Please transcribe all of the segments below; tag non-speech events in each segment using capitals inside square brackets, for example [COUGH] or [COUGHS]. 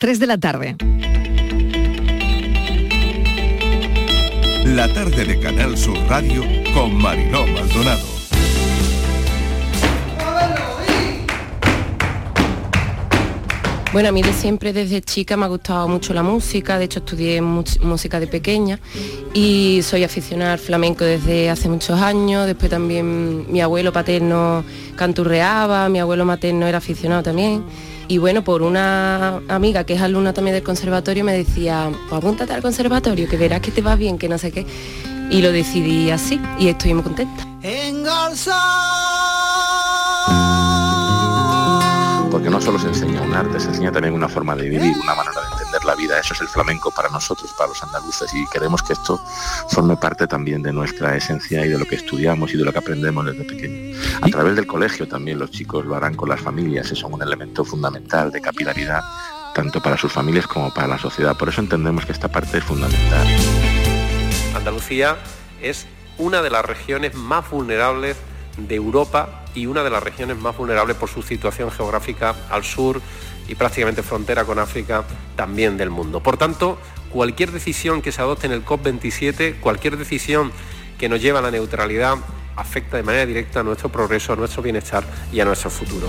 3 de la tarde. La tarde de Canal Sur Radio con Mariló Maldonado. Bueno, a mí de siempre desde chica me ha gustado mucho la música, de hecho estudié música de pequeña y soy aficionada al flamenco desde hace muchos años, después también mi abuelo paterno canturreaba, mi abuelo materno era aficionado también y bueno, por una amiga que es alumna también del conservatorio me decía, pues apúntate al conservatorio, que verás que te va bien, que no sé qué. Y lo decidí así y estoy muy contenta porque no solo se enseña un arte, se enseña también una forma de vivir, una manera de la vida. Eso es el flamenco para nosotros, para los andaluces, y queremos que esto forme parte también de nuestra esencia y de lo que estudiamos y de lo que aprendemos desde pequeño. A través del colegio también los chicos lo harán con las familias, es un elemento fundamental de capilaridad, tanto para sus familias como para la sociedad. Por eso entendemos que esta parte es fundamental. Andalucía es una de las regiones más vulnerables de Europa y una de las regiones más vulnerables por su situación geográfica al sur y prácticamente frontera con África también del mundo. Por tanto, cualquier decisión que se adopte en el COP27, cualquier decisión que nos lleve a la neutralidad, afecta de manera directa a nuestro progreso, a nuestro bienestar y a nuestro futuro.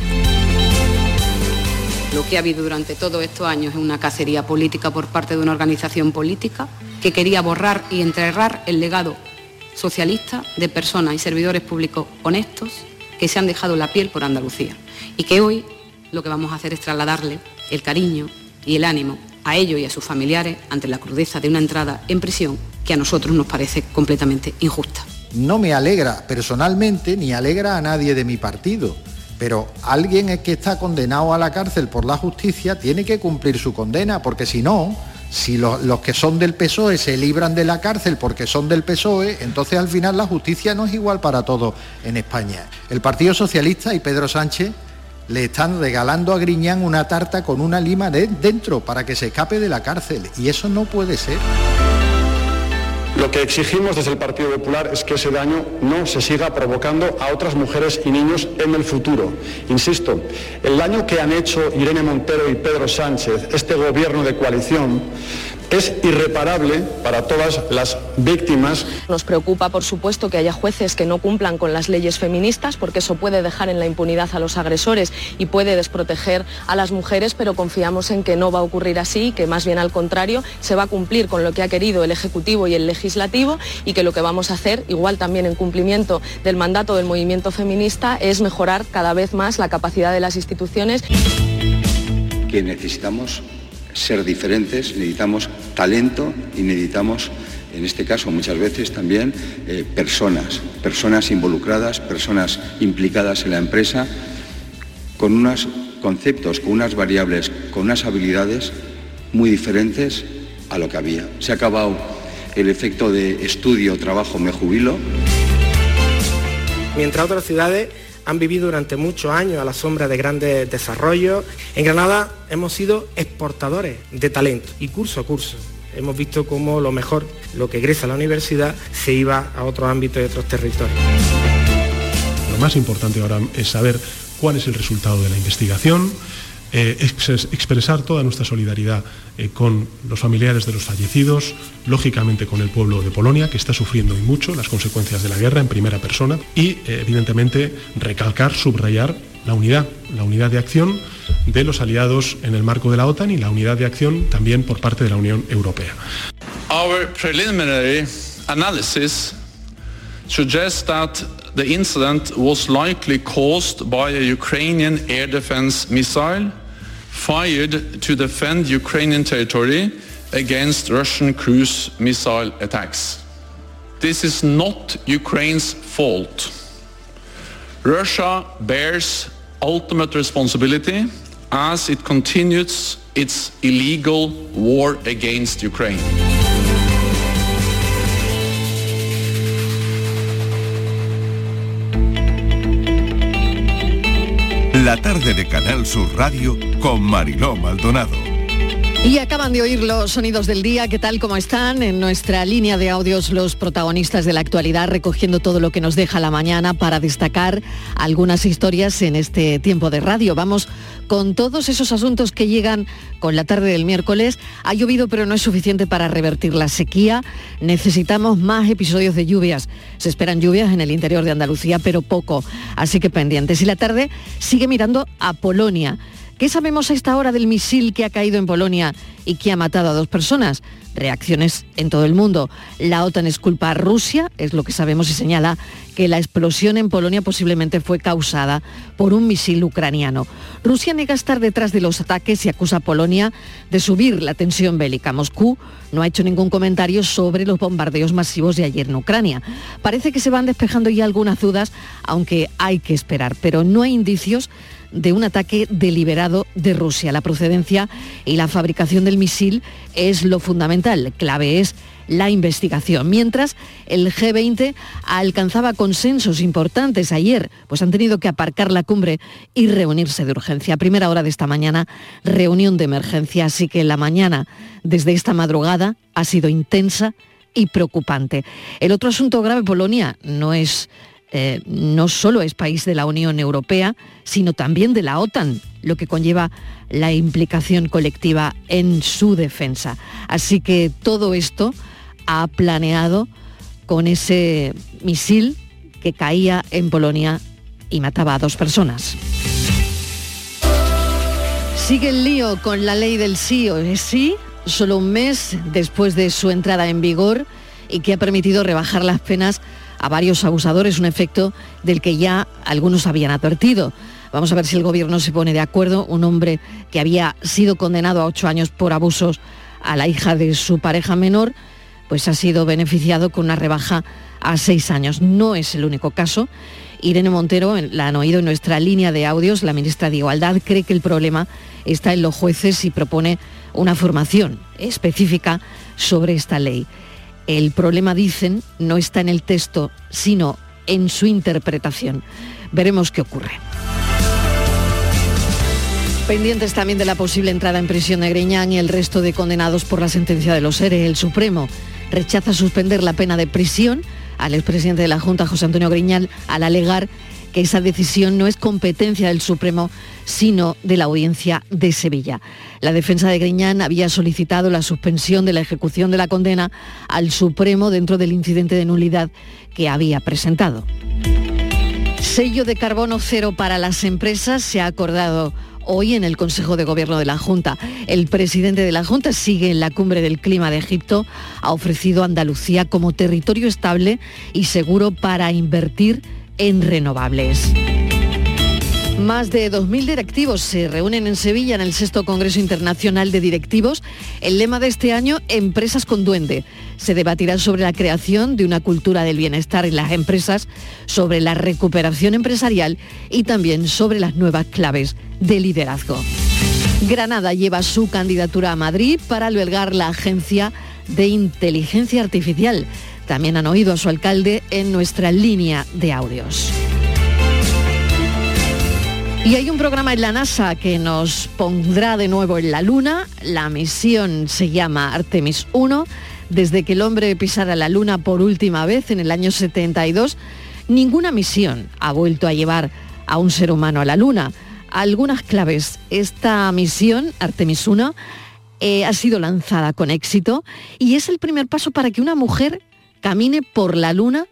Lo que ha habido durante todos estos años es una cacería política por parte de una organización política que quería borrar y enterrar el legado socialista de personas y servidores públicos honestos que se han dejado la piel por Andalucía y que hoy lo que vamos a hacer es trasladarle el cariño y el ánimo a ellos y a sus familiares ante la crudeza de una entrada en prisión que a nosotros nos parece completamente injusta. No me alegra personalmente ni alegra a nadie de mi partido, pero alguien que está condenado a la cárcel por la justicia tiene que cumplir su condena, porque si no, si los que son del PSOE se libran de la cárcel porque son del PSOE, entonces al final la justicia no es igual para todos en España. El Partido Socialista y Pedro Sánchez le están regalando a Griñán una tarta con una lima dentro para que se escape de la cárcel y eso no puede ser. Lo que exigimos desde el Partido Popular es que ese daño no se siga provocando a otras mujeres y niños en el futuro. Insisto, el daño que han hecho Irene Montero y Pedro Sánchez, este gobierno de coalición, es irreparable para todas las víctimas. Nos preocupa, por supuesto, que haya jueces que no cumplan con las leyes feministas, porque eso puede dejar en la impunidad a los agresores y puede desproteger a las mujeres, pero confiamos en que no va a ocurrir así, que más bien al contrario, se va a cumplir con lo que ha querido el Ejecutivo y el Legislativo y que lo que vamos a hacer, igual también en cumplimiento del mandato del movimiento feminista, es mejorar cada vez más la capacidad de las instituciones. Que necesitamos ser diferentes, necesitamos talento y necesitamos, en este caso muchas veces también, eh, personas, personas involucradas, personas implicadas en la empresa, con unos conceptos, con unas variables, con unas habilidades muy diferentes a lo que había. Se ha acabado el efecto de estudio, trabajo, me jubilo. Mientras otras ciudades han vivido durante muchos años a la sombra de grandes desarrollos. En Granada hemos sido exportadores de talento y curso a curso. Hemos visto cómo lo mejor, lo que egresa la universidad, se iba a otros ámbitos y otros territorios. Lo más importante ahora es saber cuál es el resultado de la investigación, eh, expresar toda nuestra solidaridad eh, con los familiares de los fallecidos, lógicamente con el pueblo de Polonia, que está sufriendo y mucho las consecuencias de la guerra en primera persona, y eh, evidentemente recalcar, subrayar la unidad, la unidad de acción de los aliados en el marco de la OTAN y la unidad de acción también por parte de la Unión Europea. Our preliminary analysis suggests that the incident was likely caused by a Ukrainian air defense missile fired to defend Ukrainian territory against Russian cruise missile attacks. This is not Ukraine's fault. Russia bears ultimate responsibility as it continues its illegal war against Ukraine. La tarde de Canal Sur Radio con Mariló Maldonado. Y acaban de oír los sonidos del día, ¿qué tal como están? En nuestra línea de audios los protagonistas de la actualidad recogiendo todo lo que nos deja la mañana para destacar algunas historias en este tiempo de radio. Vamos con todos esos asuntos que llegan con la tarde del miércoles, ha llovido pero no es suficiente para revertir la sequía. Necesitamos más episodios de lluvias. Se esperan lluvias en el interior de Andalucía, pero poco. Así que pendientes. Y la tarde sigue mirando a Polonia. ¿Qué sabemos a esta hora del misil que ha caído en Polonia y que ha matado a dos personas? Reacciones en todo el mundo. La OTAN es culpa a Rusia, es lo que sabemos y señala que la explosión en Polonia posiblemente fue causada por un misil ucraniano. Rusia niega estar detrás de los ataques y acusa a Polonia de subir la tensión bélica. Moscú no ha hecho ningún comentario sobre los bombardeos masivos de ayer en Ucrania. Parece que se van despejando ya algunas dudas, aunque hay que esperar, pero no hay indicios de un ataque deliberado de Rusia. La procedencia y la fabricación del misil es lo fundamental. Clave es la investigación. Mientras el G20 alcanzaba consensos importantes ayer, pues han tenido que aparcar la cumbre y reunirse de urgencia. A primera hora de esta mañana, reunión de emergencia, así que la mañana desde esta madrugada ha sido intensa y preocupante. El otro asunto grave, Polonia, no es eh, no solo es país de la Unión Europea, sino también de la OTAN, lo que conlleva la implicación colectiva en su defensa. Así que todo esto ha planeado con ese misil que caía en Polonia y mataba a dos personas. Sigue el lío con la ley del sí o sí, solo un mes después de su entrada en vigor y que ha permitido rebajar las penas a varios abusadores, un efecto del que ya algunos habían advertido. Vamos a ver si el gobierno se pone de acuerdo. Un hombre que había sido condenado a ocho años por abusos a la hija de su pareja menor, pues ha sido beneficiado con una rebaja a seis años. No es el único caso. Irene Montero, la han oído en nuestra línea de audios, la ministra de Igualdad cree que el problema está en los jueces y propone una formación específica sobre esta ley. El problema, dicen, no está en el texto, sino en su interpretación. Veremos qué ocurre. Pendientes también de la posible entrada en prisión de Greñán y el resto de condenados por la sentencia de los ERE, el Supremo rechaza suspender la pena de prisión al expresidente de la Junta, José Antonio Griñán, al alegar que esa decisión no es competencia del Supremo, sino de la Audiencia de Sevilla. La defensa de Griñán había solicitado la suspensión de la ejecución de la condena al Supremo dentro del incidente de nulidad que había presentado. Sello de carbono cero para las empresas se ha acordado hoy en el Consejo de Gobierno de la Junta. El presidente de la Junta sigue en la cumbre del clima de Egipto. Ha ofrecido a Andalucía como territorio estable y seguro para invertir en renovables. Más de 2.000 directivos se reúnen en Sevilla en el sexto Congreso Internacional de Directivos. El lema de este año, Empresas con Duende. Se debatirá sobre la creación de una cultura del bienestar en las empresas, sobre la recuperación empresarial y también sobre las nuevas claves de liderazgo. Granada lleva su candidatura a Madrid para albergar la Agencia de Inteligencia Artificial. También han oído a su alcalde en nuestra línea de audios. Y hay un programa en la NASA que nos pondrá de nuevo en la Luna. La misión se llama Artemis 1. Desde que el hombre pisara la Luna por última vez en el año 72, ninguna misión ha vuelto a llevar a un ser humano a la Luna. Algunas claves. Esta misión, Artemis 1, eh, ha sido lanzada con éxito y es el primer paso para que una mujer camine por la Luna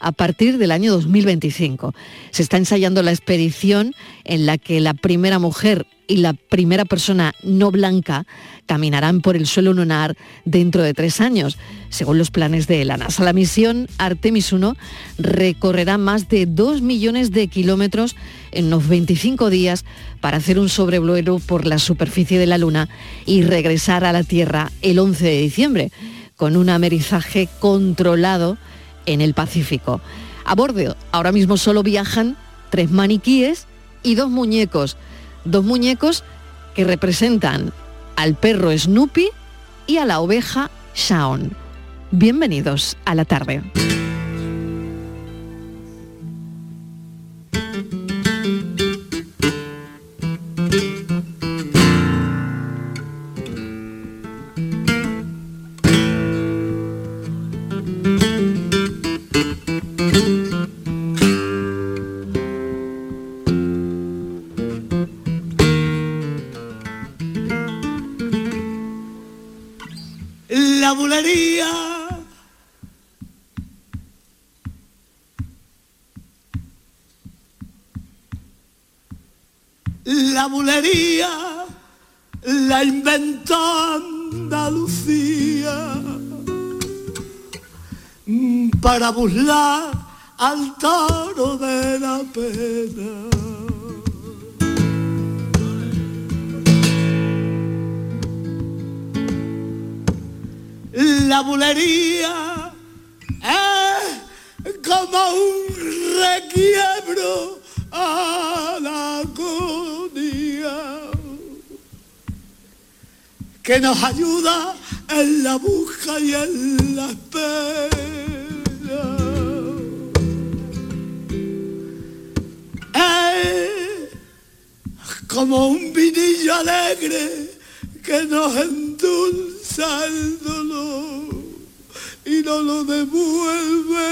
a partir del año 2025. Se está ensayando la expedición en la que la primera mujer y la primera persona no blanca caminarán por el suelo lunar dentro de tres años, según los planes de la NASA. La misión Artemis 1 recorrerá más de dos millones de kilómetros en unos 25 días para hacer un sobrevuelo por la superficie de la Luna y regresar a la Tierra el 11 de diciembre con un amerizaje controlado en el Pacífico. A bordo ahora mismo solo viajan tres maniquíes y dos muñecos. Dos muñecos que representan al perro Snoopy y a la oveja Shaun. Bienvenidos a la tarde. Para burlar al toro de la pena. La bulería es como un requiebro a la agonía que nos ayuda en la busca y en la espera. Como un vinillo alegre que nos endulza el dolor y no lo devuelve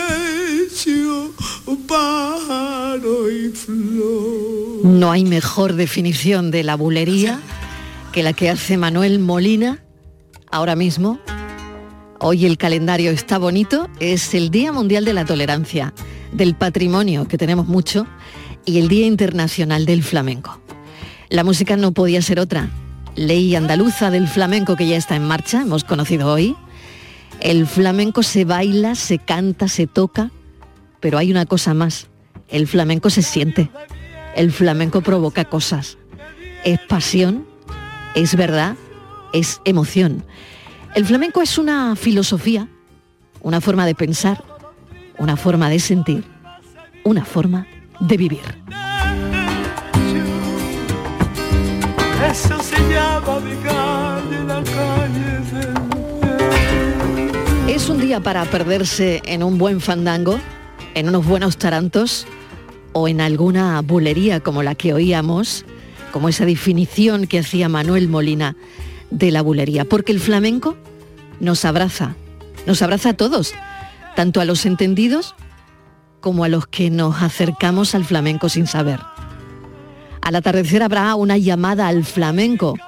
un pájaro y flor. No hay mejor definición de la bulería que la que hace Manuel Molina ahora mismo. Hoy el calendario está bonito, es el Día Mundial de la Tolerancia, del patrimonio, que tenemos mucho, y el Día Internacional del Flamenco. La música no podía ser otra. Ley andaluza del flamenco que ya está en marcha, hemos conocido hoy. El flamenco se baila, se canta, se toca, pero hay una cosa más. El flamenco se siente. El flamenco provoca cosas. Es pasión, es verdad, es emoción. El flamenco es una filosofía, una forma de pensar, una forma de sentir, una forma de vivir. Eso se llama mi calle, la calle Es un día para perderse en un buen fandango, en unos buenos tarantos o en alguna bulería como la que oíamos, como esa definición que hacía Manuel Molina de la bulería, porque el flamenco nos abraza, nos abraza a todos, tanto a los entendidos como a los que nos acercamos al flamenco sin saber. Al atardecer habrá una llamada al flamenco,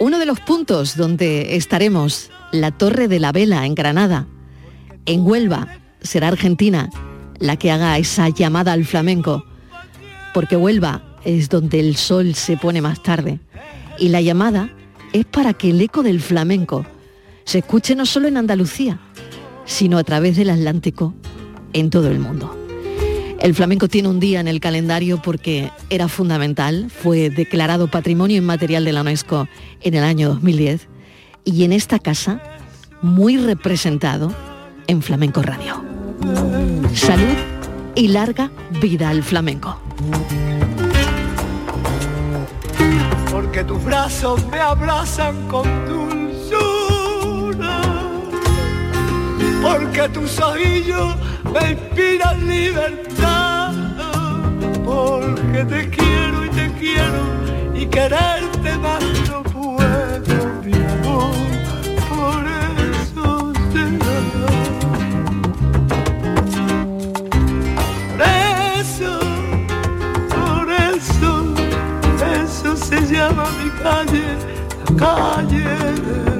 uno de los puntos donde estaremos, la Torre de la Vela en Granada. En Huelva será Argentina la que haga esa llamada al flamenco, porque Huelva es donde el sol se pone más tarde. Y la llamada es para que el eco del flamenco se escuche no solo en Andalucía, sino a través del Atlántico en todo el mundo. El flamenco tiene un día en el calendario porque era fundamental, fue declarado Patrimonio Inmaterial de la UNESCO en el año 2010 y en esta casa muy representado en Flamenco Radio. Salud y larga vida al flamenco. porque tus brazos me abrazan con dulzura, porque tus ojillos me inspiran libertad, porque te quiero y te quiero y quererte más no puedo, mi amor, por eso será. Por eso, por eso, eso se llama mi calle, la calle del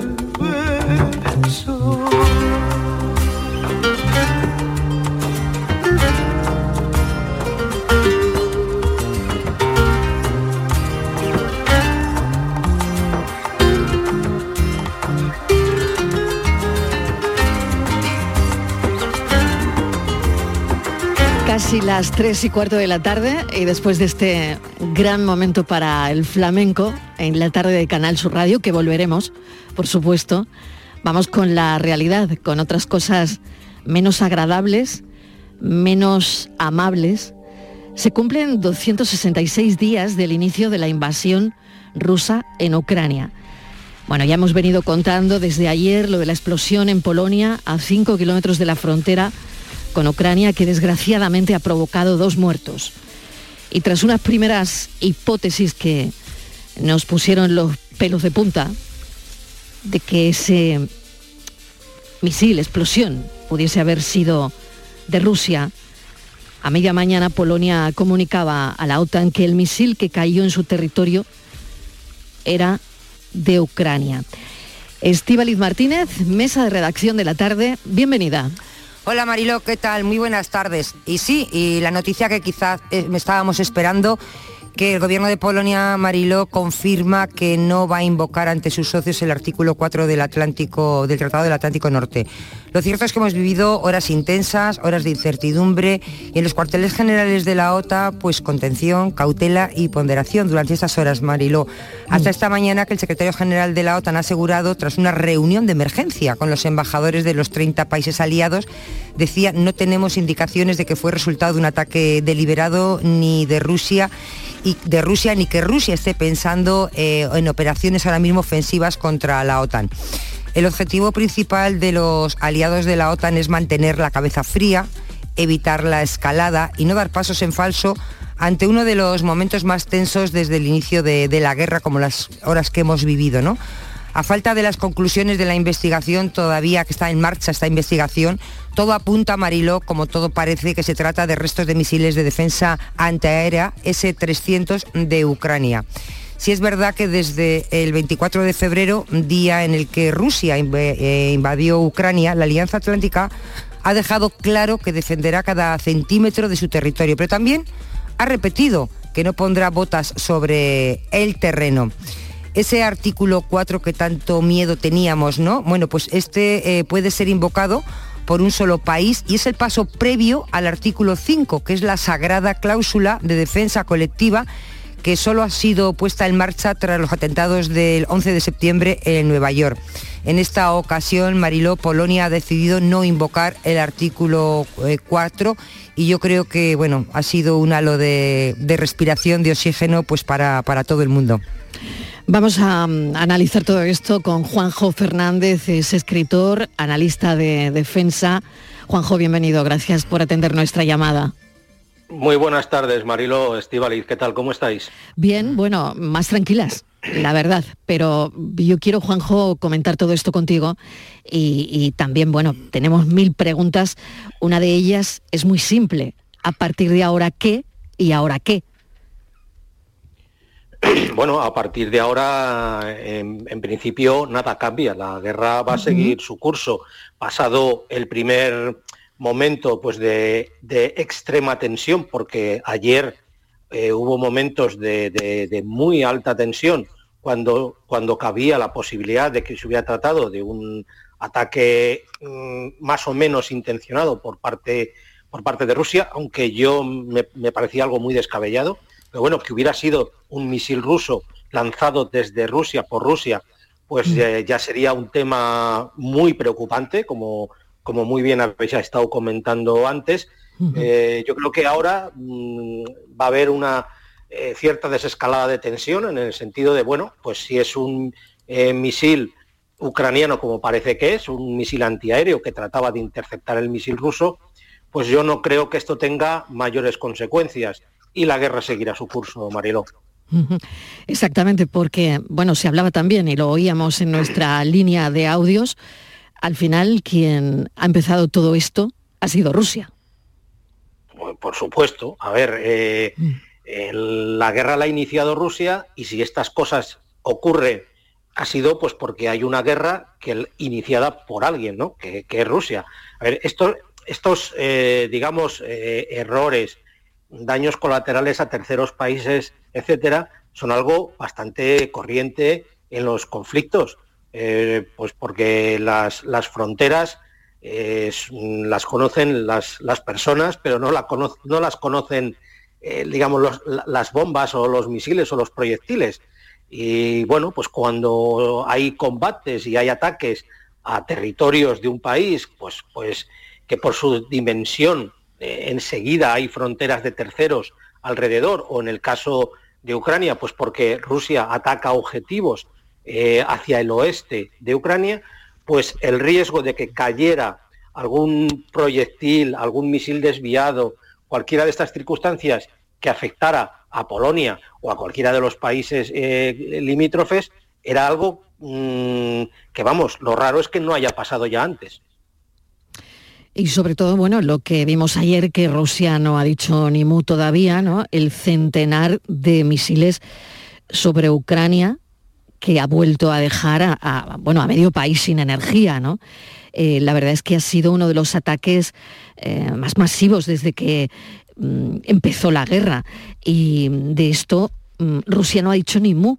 Las 3 y cuarto de la tarde y después de este gran momento para el flamenco en la tarde de Canal Sur Radio, que volveremos, por supuesto, vamos con la realidad, con otras cosas menos agradables, menos amables. Se cumplen 266 días del inicio de la invasión rusa en Ucrania. Bueno, ya hemos venido contando desde ayer lo de la explosión en Polonia, a 5 kilómetros de la frontera con Ucrania, que desgraciadamente ha provocado dos muertos. Y tras unas primeras hipótesis que nos pusieron los pelos de punta, de que ese misil, explosión, pudiese haber sido de Rusia, a media mañana Polonia comunicaba a la OTAN que el misil que cayó en su territorio era de Ucrania. Estíbaliz Martínez, mesa de redacción de la tarde, bienvenida. Hola Marilo, ¿qué tal? Muy buenas tardes. Y sí, y la noticia que quizás eh, me estábamos esperando que el gobierno de Polonia, Mariló, confirma que no va a invocar ante sus socios el artículo 4 del Atlántico, del Tratado del Atlántico Norte. Lo cierto es que hemos vivido horas intensas, horas de incertidumbre y en los cuarteles generales de la OTA, pues contención, cautela y ponderación durante estas horas, Mariló. Hasta esta mañana que el secretario general de la OTAN ha asegurado, tras una reunión de emergencia con los embajadores de los 30 países aliados, decía no tenemos indicaciones de que fue resultado de un ataque deliberado ni de Rusia y de Rusia ni que Rusia esté pensando eh, en operaciones ahora mismo ofensivas contra la OTAN. El objetivo principal de los aliados de la OTAN es mantener la cabeza fría, evitar la escalada y no dar pasos en falso ante uno de los momentos más tensos desde el inicio de, de la guerra, como las horas que hemos vivido, ¿no? A falta de las conclusiones de la investigación, todavía que está en marcha esta investigación, todo apunta, Mariló, como todo parece, que se trata de restos de misiles de defensa antiaérea S-300 de Ucrania. Si es verdad que desde el 24 de febrero, día en el que Rusia eh, invadió Ucrania, la Alianza Atlántica ha dejado claro que defenderá cada centímetro de su territorio, pero también ha repetido que no pondrá botas sobre el terreno ese artículo 4 que tanto miedo teníamos, ¿no? Bueno, pues este eh, puede ser invocado por un solo país y es el paso previo al artículo 5, que es la sagrada cláusula de defensa colectiva que solo ha sido puesta en marcha tras los atentados del 11 de septiembre en Nueva York. En esta ocasión, Mariló, Polonia ha decidido no invocar el artículo 4 eh, y yo creo que bueno, ha sido un halo de, respiración de oxígeno pues para, para todo el mundo. Vamos a mm, analizar todo esto con Juanjo Fernández, es escritor, analista de defensa. Juanjo, bienvenido, gracias por atender nuestra llamada. Muy buenas tardes, Marilo Estivaliz, ¿qué tal? ¿Cómo estáis? Bien, bueno, más tranquilas, la verdad, pero yo quiero, Juanjo, comentar todo esto contigo y, y también, bueno, tenemos mil preguntas. Una de ellas es muy simple. ¿A partir de ahora qué y ahora qué? [CLEARS THROAT] Bueno, a partir de ahora, en, principio, nada cambia. La guerra va a seguir su curso. Pasado el primer momento pues, de, extrema tensión, porque ayer eh, hubo momentos de, muy alta tensión cuando, cuando cabía la posibilidad de que se hubiera tratado de un ataque mm, más o menos intencionado por parte, por parte de Rusia, aunque yo me parecía algo muy descabellado pero bueno, que hubiera sido un misil ruso lanzado desde Rusia por Rusia, pues mm. eh, ya sería un tema muy preocupante, como, como muy bien habéis estado comentando antes. Eh, yo creo que ahora mm, va a haber una eh, cierta desescalada de tensión en el sentido de, bueno, pues si es un misil ucraniano como parece que es, un misil antiaéreo que trataba de interceptar el misil ruso, pues yo no creo que esto tenga mayores consecuencias y la guerra seguirá su curso, Mariló. Exactamente, porque, bueno, se hablaba también y lo oíamos en nuestra línea de audios, al final quien ha empezado todo esto ha sido Rusia. Por supuesto, a ver, eh, mm. la guerra la ha iniciado Rusia y si estas cosas ocurren ha sido pues porque hay una guerra que iniciada por alguien, ¿no? Que, es Rusia. A ver, estos, eh, digamos, eh, errores daños colaterales a terceros países, etcétera, son algo bastante corriente en los conflictos, eh, pues porque las, fronteras eh, las conocen las, personas, pero no, no las conocen, eh, digamos, las bombas o los misiles o los proyectiles. Y bueno, pues cuando hay combates y hay ataques a territorios de un país, pues, pues que por su dimensión eh, enseguida hay fronteras de terceros alrededor, o en el caso de Ucrania, pues porque Rusia ataca objetivos eh, hacia el oeste de Ucrania, pues el riesgo de que cayera algún proyectil, algún misil desviado, cualquiera de estas circunstancias que afectara a Polonia o a cualquiera de los países eh, limítrofes, era algo mm, que, vamos, lo raro es que no haya pasado ya antes. Y sobre todo, bueno, lo que vimos ayer, que Rusia no ha dicho ni mu todavía, ¿no? El centenar de misiles sobre Ucrania que ha vuelto a dejar a, bueno, a medio país sin energía, ¿no? Eh, la verdad es que ha sido uno de los ataques eh, más masivos desde que mm, empezó la guerra. Y de esto mm, Rusia no ha dicho ni mu.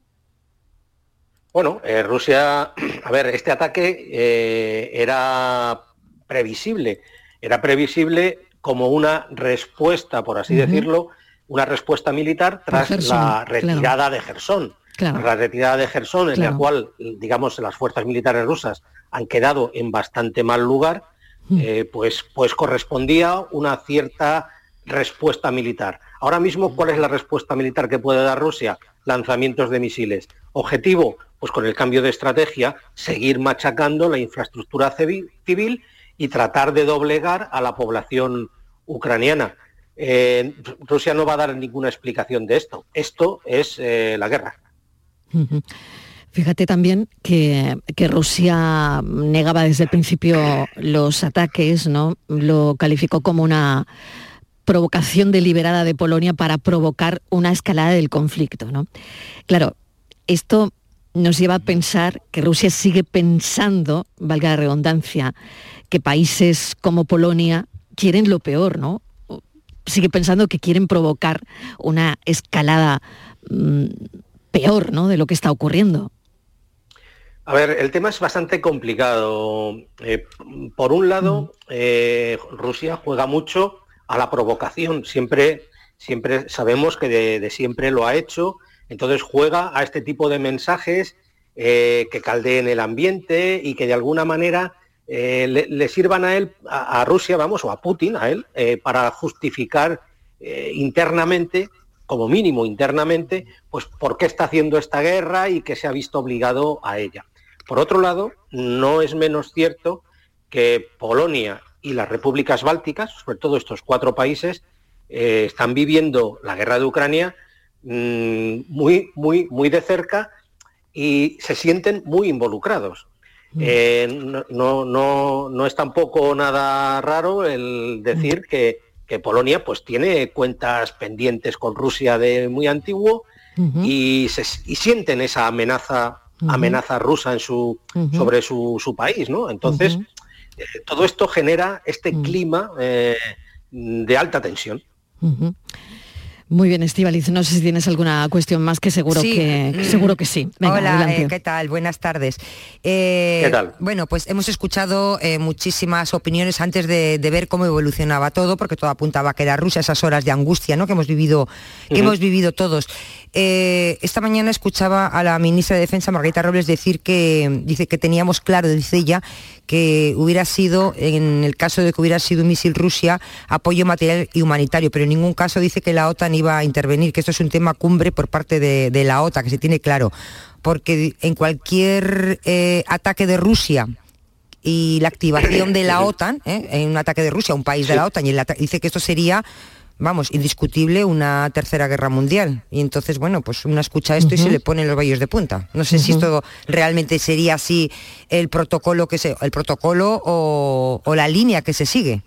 Bueno, eh, Rusia, [CLEARS THROAT] a ver, este ataque era previsible. Era previsible como una respuesta, por así decirlo, una respuesta militar tras la retirada de Gerson. La retirada de Gerson, en la cual, digamos, las fuerzas militares rusas han quedado en bastante mal lugar, eh, pues, pues correspondía una cierta respuesta militar. Ahora mismo, ¿cuál es la respuesta militar que puede dar Rusia? Lanzamientos de misiles. Objetivo, pues con el cambio de estrategia, seguir machacando la infraestructura civil y tratar de doblegar a la población ucraniana. Eh, Rusia no va a dar ninguna explicación de esto. Esto es eh, la guerra. Fíjate también que, Rusia negaba desde el principio los ataques, ¿no? Lo calificó como una provocación deliberada de Polonia para provocar una escalada del conflicto, ¿no? Claro, esto nos lleva a pensar que Rusia sigue pensando, valga la redundancia, que países como Polonia quieren lo peor, ¿no? Sigue pensando que quieren provocar una escalada mm, peor, ¿no? De lo que está ocurriendo. A ver, el tema es bastante complicado. Eh, por un lado, eh, Rusia juega mucho a la provocación. Siempre, siempre sabemos que de, siempre lo ha hecho. Entonces juega a este tipo de mensajes eh, que caldeen el ambiente y que de alguna manera eh, le, sirvan a él, a, Rusia, vamos, o a Putin, a él, eh, para justificar internamente, como mínimo internamente, pues por qué está haciendo esta guerra y que se ha visto obligado a ella. Por otro lado, no es menos cierto que Polonia y las repúblicas bálticas, sobre todo estos cuatro países, están viviendo la guerra de Ucrania mm, muy, muy, muy de cerca y se sienten muy involucrados. Mm. Eh, no, no, no, es tampoco nada raro el decir mm. que, Polonia pues tiene cuentas pendientes con Rusia de muy antiguo y, se, sienten esa amenaza, amenaza rusa en su, sobre su, país, ¿no? Entonces, eh, todo esto genera este clima eh, de alta tensión. Muy bien, Estivaliz. No sé si tienes alguna cuestión más que seguro que mm. seguro que sí. Hola, eh, ¿qué tal? Buenas tardes. Eh, ¿Qué tal? Bueno, pues hemos escuchado eh, muchísimas opiniones antes de, ver cómo evolucionaba todo, porque todo apuntaba a que era Rusia, esas horas de angustia ¿no? que hemos vivido, hemos vivido todos. esta mañana escuchaba a la ministra de Defensa, Margarita Robles, decir que dice que teníamos claro, dice ella, que hubiera sido, en el caso de que hubiera sido un misil Rusia, apoyo material y humanitario, pero en ningún caso dice que la OTAN iba a intervenir, que esto es un tema cumbre por parte de, la OTAN, que se tiene claro, porque en cualquier eh, ataque de Rusia y la activación de la OTAN, ¿eh? en un ataque de Rusia, un país de la OTAN, y dice que esto sería vamos, indiscutible una tercera guerra mundial. Y entonces, bueno, pues uno escucha esto y se le ponen los vallos de punta. No sé si esto realmente sería así el protocolo que se, el protocolo o, la línea que se sigue.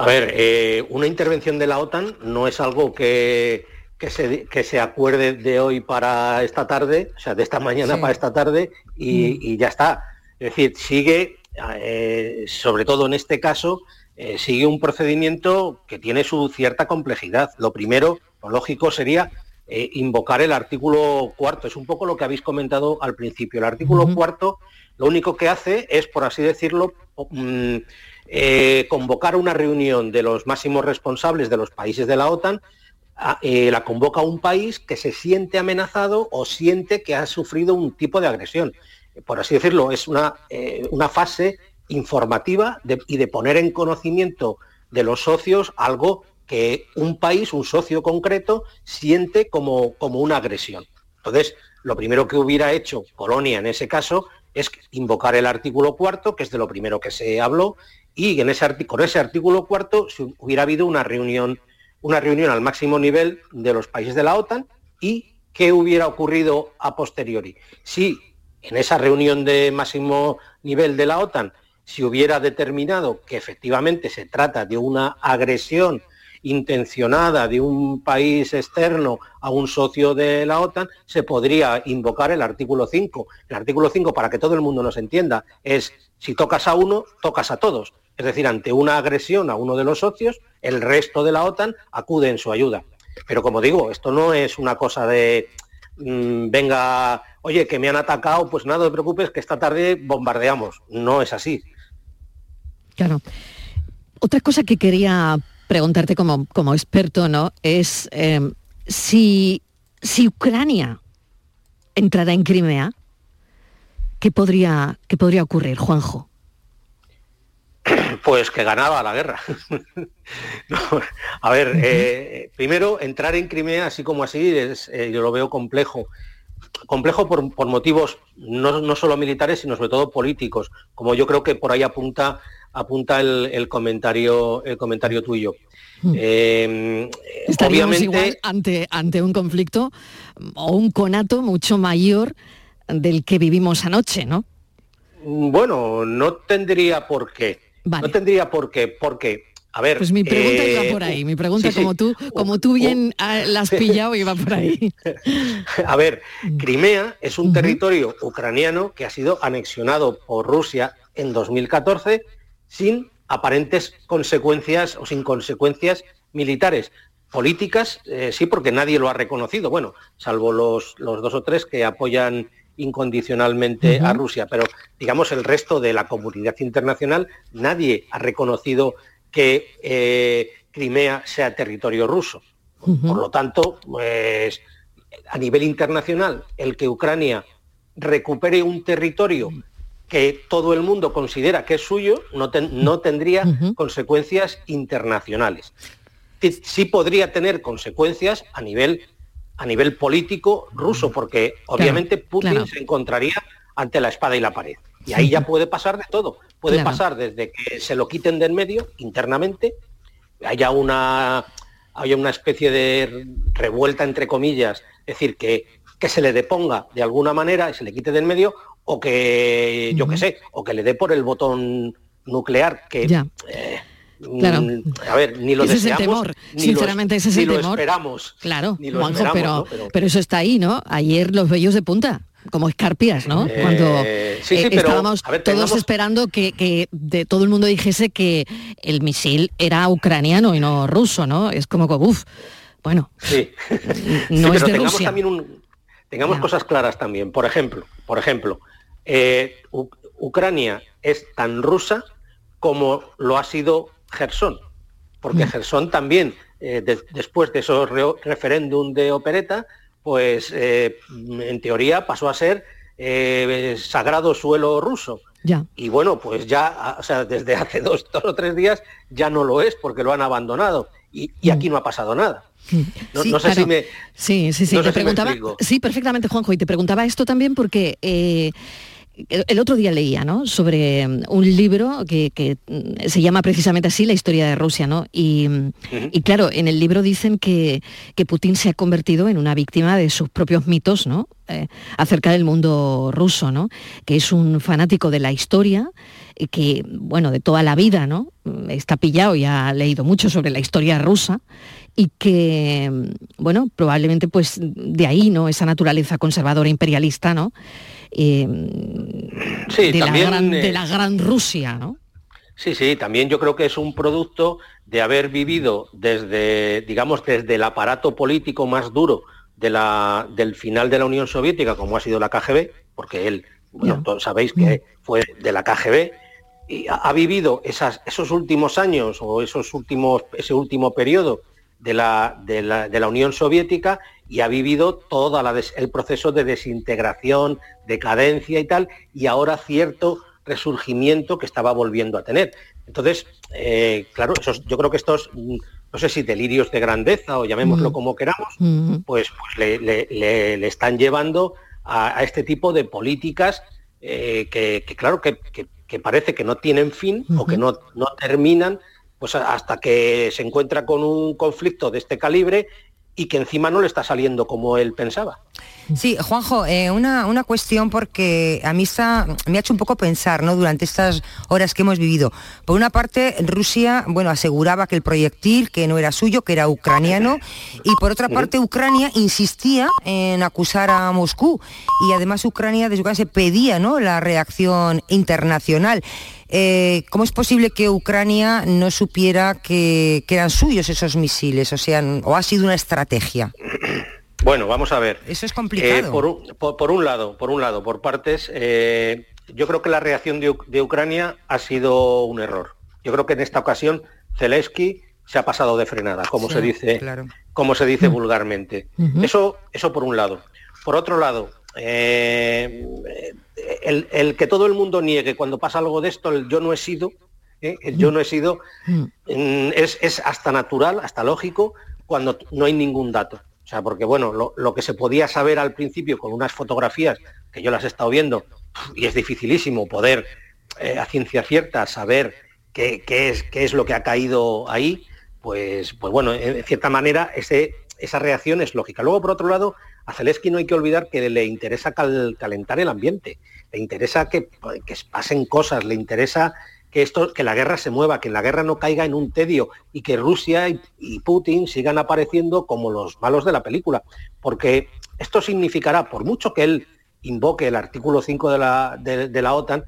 A ver, eh, una intervención de la OTAN no es algo que, que, se, que se acuerde de hoy para esta tarde, o sea, de esta mañana para esta tarde y, ya está. Es decir, sigue, eh, sobre todo en este caso, eh, sigue un procedimiento que tiene su cierta complejidad. Lo primero, lo lógico sería eh, invocar el artículo cuarto. Es un poco lo que habéis comentado al principio. El artículo cuarto lo único que hace es, por así decirlo, mm, eh, convocar una reunión de los máximos responsables de los países de la OTAN. la convoca un país que se siente amenazado o siente que ha sufrido un tipo de agresión. Por así decirlo, es una, una fase informativa y de poner en conocimiento de los socios algo que un país, un socio concreto, siente como, como una agresión. Entonces, lo primero que hubiera hecho Polonia en ese caso es invocar el artículo cuarto, que es de lo primero que se habló, y en ese con ese artículo cuarto hubiera habido una reunión, una reunión al máximo nivel de los países de la OTAN y qué hubiera ocurrido a posteriori. Si en esa reunión de máximo nivel de la OTAN si hubiera determinado que efectivamente se trata de una agresión intencionada de un país externo a un socio de la OTAN, se podría invocar el artículo 5. El artículo 5, para que todo el mundo nos entienda, es si tocas a uno, tocas a todos. Es decir, ante una agresión a uno de los socios, el resto de la OTAN acude en su ayuda. Pero como digo, esto no es una cosa de mm, venga, oye, que me han atacado, pues nada, te preocupes, que esta tarde bombardeamos. No es así. Claro. Otra cosa que quería preguntarte como, como experto, ¿no? Es em, si, si Ucrania entrara en Crimea, ¿qué podría, qué podría ocurrir, Juanjo? [CLEARS THROAT] Pues que ganaba la guerra. [LAUGHS] a ver, eh, primero, entrar en Crimea así como así, es, eh, yo lo veo complejo. Complejo por, motivos no, no, solo militares, sino sobre todo políticos, como yo creo que por ahí apunta, apunta el, comentario, el comentario tuyo. Eh, Estaríamos igual ante, ante un conflicto o un conato mucho mayor del que vivimos anoche, ¿no? Bueno, no tendría por qué. No tendría por qué, porque, a ver... Pues mi pregunta iba eh, por ahí, mi pregunta como tú, como tú bien la has pillado, iba por ahí. [LAUGHS] a ver, Crimea es un territorio ucraniano que ha sido anexionado por Rusia en 2014 sin aparentes consecuencias o sin consecuencias militares. Políticas, eh, sí, porque nadie lo ha reconocido, bueno, salvo los, los dos o tres que apoyan incondicionalmente a Rusia, pero digamos el resto de la comunidad internacional, nadie ha reconocido que eh, Crimea sea territorio ruso. Por lo tanto, pues, a nivel internacional, el que Ucrania recupere un territorio que todo el mundo considera que es suyo, no, no tendría consecuencias internacionales. Sí podría tener consecuencias a nivel a nivel político ruso, porque obviamente Putin se encontraría ante la espada y la pared. Y ahí ya puede pasar de todo. Puede pasar desde que se lo quiten de en medio internamente, haya una, haya una especie de revuelta entre comillas, es decir, que, que se le deponga de alguna manera y se le quite de en medio, o que, yo qué sé, o que le dé por el botón nuclear, que eh, Claro. Mm, a ver, ni lo ese deseamos, es el temor. Sinceramente, ese es el temor. esperamos. Claro, pero, pero... eso está ahí, ¿no? Ayer los bellos de punta como escarpias, ¿no? Eh, Cuando sí, sí, eh, estábamos todos esperando que, de todo el mundo dijese que el misil era ucraniano y no ruso, ¿no? Es como que, uff, bueno, sí. no es de tengamos Rusia. También un, tengamos cosas claras también. Por ejemplo, por ejemplo, eh, Ucrania es tan rusa como lo ha sido Gerson, porque mm. Gerson también, eh, después de esos referéndum de opereta, pues eh, en teoría pasó a ser eh, sagrado suelo ruso. Ya. Y bueno, pues ya, o sea, desde hace [LAUGHS] dos, o tres días ya no lo es porque lo han abandonado. Y, mm. aquí no ha pasado nada. Mm. No, sé si me... Sí, sí, sí, te preguntaba... sí, perfectamente, Juanjo, y te preguntaba esto también porque el otro día leía ¿no? sobre mm, un libro que, mm, se llama precisamente así La historia de Rusia, ¿no? Y, mm, claro, en el libro dicen que, Putin se ha convertido en una víctima de sus propios mitos, ¿no? Eh, acerca del mundo ruso, ¿no? Que es un fanático de la historia, que, bueno, de toda la vida, ¿no? Está pillado y ha leído mucho sobre la historia rusa y que, bueno, probablemente pues de ahí, ¿no? Esa naturaleza conservadora imperialista, ¿no? Eh, sí, de, también, la gran, de eh, la gran Rusia, ¿no? Sí, sí, también yo creo que es un producto de haber vivido desde, digamos, desde el aparato político más duro de la, del final de la Unión Soviética, como ha sido la KGB, porque él, bueno, todos sabéis que fue de la KGB, y ha, vivido esas, esos últimos años o esos últimos, ese último periodo de la, de la, de la Unión Soviética y ha vivido todo el proceso de desintegración, decadencia y tal, y ahora cierto resurgimiento que estaba volviendo a tener. Entonces, eh, claro, yo creo que estos, no sé si delirios de grandeza o llamémoslo como queramos, pues, pues le, están llevando a, este tipo de políticas eh, que, claro, que, parece que no tienen fin o que no, no terminan pues hasta que se encuentra con un conflicto de este calibre y que encima no le está saliendo como él pensaba. Sí, Juanjo, eh, una, una cuestión porque a mí está, me ha hecho un poco pensar ¿no? durante estas horas que hemos vivido. Por una parte, Rusia bueno, aseguraba que el proyectil que no era suyo, que era ucraniano, y por otra parte, Ucrania insistía en acusar a Moscú. Y además Ucrania, desde Ucrania se pedía ¿no? la reacción internacional. Eh, ¿Cómo es posible que Ucrania no supiera que, que eran suyos esos misiles? O sea, ¿o ha sido una estrategia? [COUGHS] Bueno, vamos a ver. Eso es complicado. Eh, por, un, por- por un lado, por un lado, por partes, eh, yo creo que la reacción de, Uc- de Ucrania ha sido un error. Yo creo que en esta ocasión Zelensky se ha pasado de frenada, como Sí, se dice, claro. como se dice vulgarmente. Eso, eso por un lado. Por otro lado, eh, el, el que todo el mundo niegue cuando pasa algo de esto, el yo no he sido, el yo no he sido, mm, es, es hasta natural, hasta lógico, cuando no hay ningún dato. O sea, porque bueno, lo, que se podía saber al principio con unas fotografías, que yo las he estado viendo, y es dificilísimo poder eh, a ciencia cierta saber qué, es, qué es lo que ha caído ahí, pues, pues bueno, en cierta manera ese, esa reacción es lógica. Luego, por otro lado, a Zelensky no hay que olvidar que le interesa cal- calentar el ambiente, le interesa que, que pasen cosas, le interesa que esto, que la guerra se mueva, que la guerra no caiga en un tedio y que Rusia y, Putin sigan apareciendo como los malos de la película. Porque esto significará, por mucho que él invoque el artículo 5 de la, de la OTAN,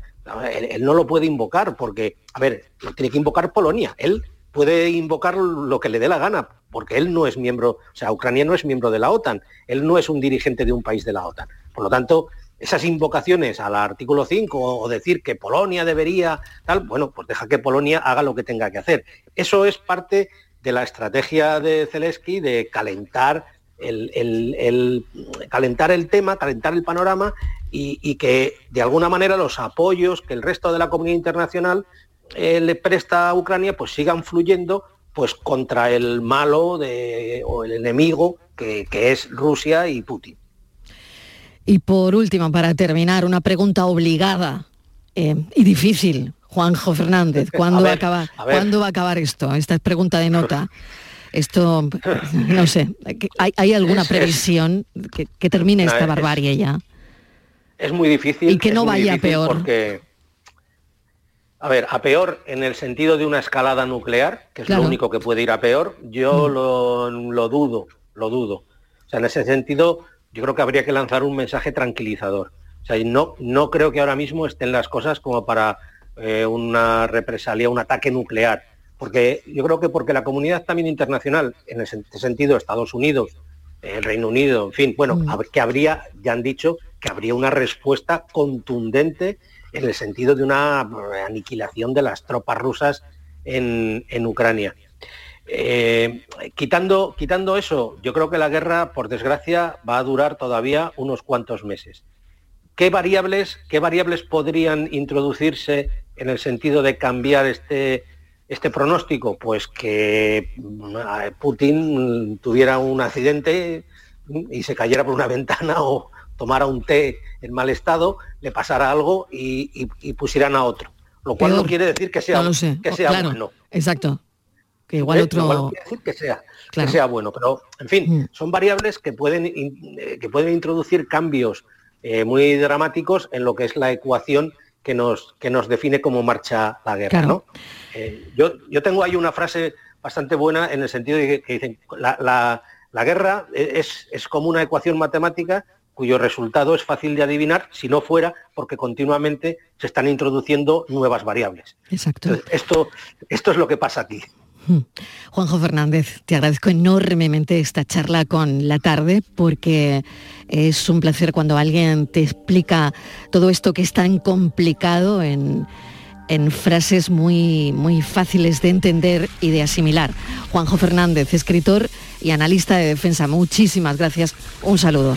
él, él no lo puede invocar porque, a ver, lo tiene que invocar Polonia. Él puede invocar lo que le dé la gana, porque él no es miembro, o sea, Ucrania no es miembro de la OTAN, él no es un dirigente de un país de la OTAN. Por lo tanto, esas invocaciones al artículo 5 o decir que Polonia debería, tal, bueno, pues deja que Polonia haga lo que tenga que hacer. Eso es parte de la estrategia de Zelensky de calentar el, el- calentar el tema, calentar el panorama y, y que de alguna manera los apoyos que el resto de la comunidad internacional eh, le presta a Ucrania pues sigan fluyendo pues contra el malo de, o el enemigo que, que es Rusia y Putin. Y por último, para terminar, una pregunta obligada eh, y difícil. Juanjo Fernández, [LAUGHS] ¿cuándo, A va a ver, acabar, a ver. ¿cuándo va a acabar esto? Esta es pregunta de nota. Esto, no sé, ¿hay, hay alguna previsión que, que termine esta es- barbarie ya? Es muy difícil. Y que no vaya peor. Porque, a ver, a peor en el sentido de una escalada nuclear, que es Claro. lo único que puede ir a peor, yo lo, lo dudo, lo dudo. O sea, en ese sentido, yo creo que habría que lanzar un mensaje tranquilizador. O sea, no, no creo que ahora mismo estén las cosas como para eh, una represalia, un ataque nuclear. Porque yo creo que porque la comunidad también internacional, en ese sentido, Estados Unidos, el Reino Unido, en fin, bueno, hab- que habría, ya han dicho, que habría una respuesta contundente en el sentido de una eh, aniquilación de las tropas rusas en, en Ucrania. Eh, quitando, quitando eso, yo creo que la guerra, por desgracia, va a durar todavía unos cuantos meses. ¿Qué variables, qué variables podrían introducirse en el sentido de cambiar este, este pronóstico? Pues que mm, Putin tuviera un accidente y se cayera por una [LAUGHS] ventana o tomara un té en mal estado, le pasara algo y, y- y pusieran a otro. Lo cual no quiere decir que sea, no lo sé. que Oh, sea claro, bueno. exacto. Que igual ¿eh? otro... Quiere decir que sea, Claro. que sea bueno, pero en fin, son variables que pueden, in- eh, que pueden introducir cambios eh, muy dramáticos en lo que es la ecuación que nos, que nos define cómo marcha la guerra. Claro. ¿no? Eh, yo, yo tengo ahí una frase bastante buena en el sentido de que, que dicen, la, la- la guerra es, es como una ecuación matemática cuyo resultado es fácil de adivinar si no fuera porque continuamente se están introduciendo nuevas variables. Exacto. Entonces, esto, esto es lo que pasa aquí. Juanjo Fernández, te agradezco enormemente esta charla con la tarde porque es un placer cuando alguien te explica todo esto que es tan complicado en, en frases muy, muy fáciles de entender y de asimilar. Juanjo Fernández, escritor y analista de defensa, muchísimas gracias. Un saludo.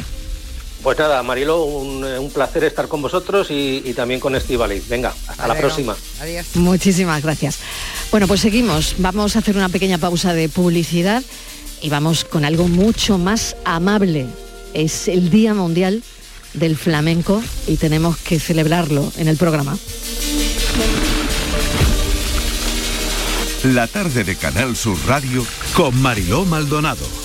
Pues nada, Marilo, un, un placer estar con vosotros y, y también con Estivaliz. Venga, hasta la próxima. Adiós. Muchísimas gracias. Bueno, pues seguimos. Vamos a hacer una pequeña pausa de publicidad y vamos con algo mucho más amable. Es el Día Mundial del Flamenco y tenemos que celebrarlo en el programa. La tarde de Canal Sur Radio con Mariló Maldonado.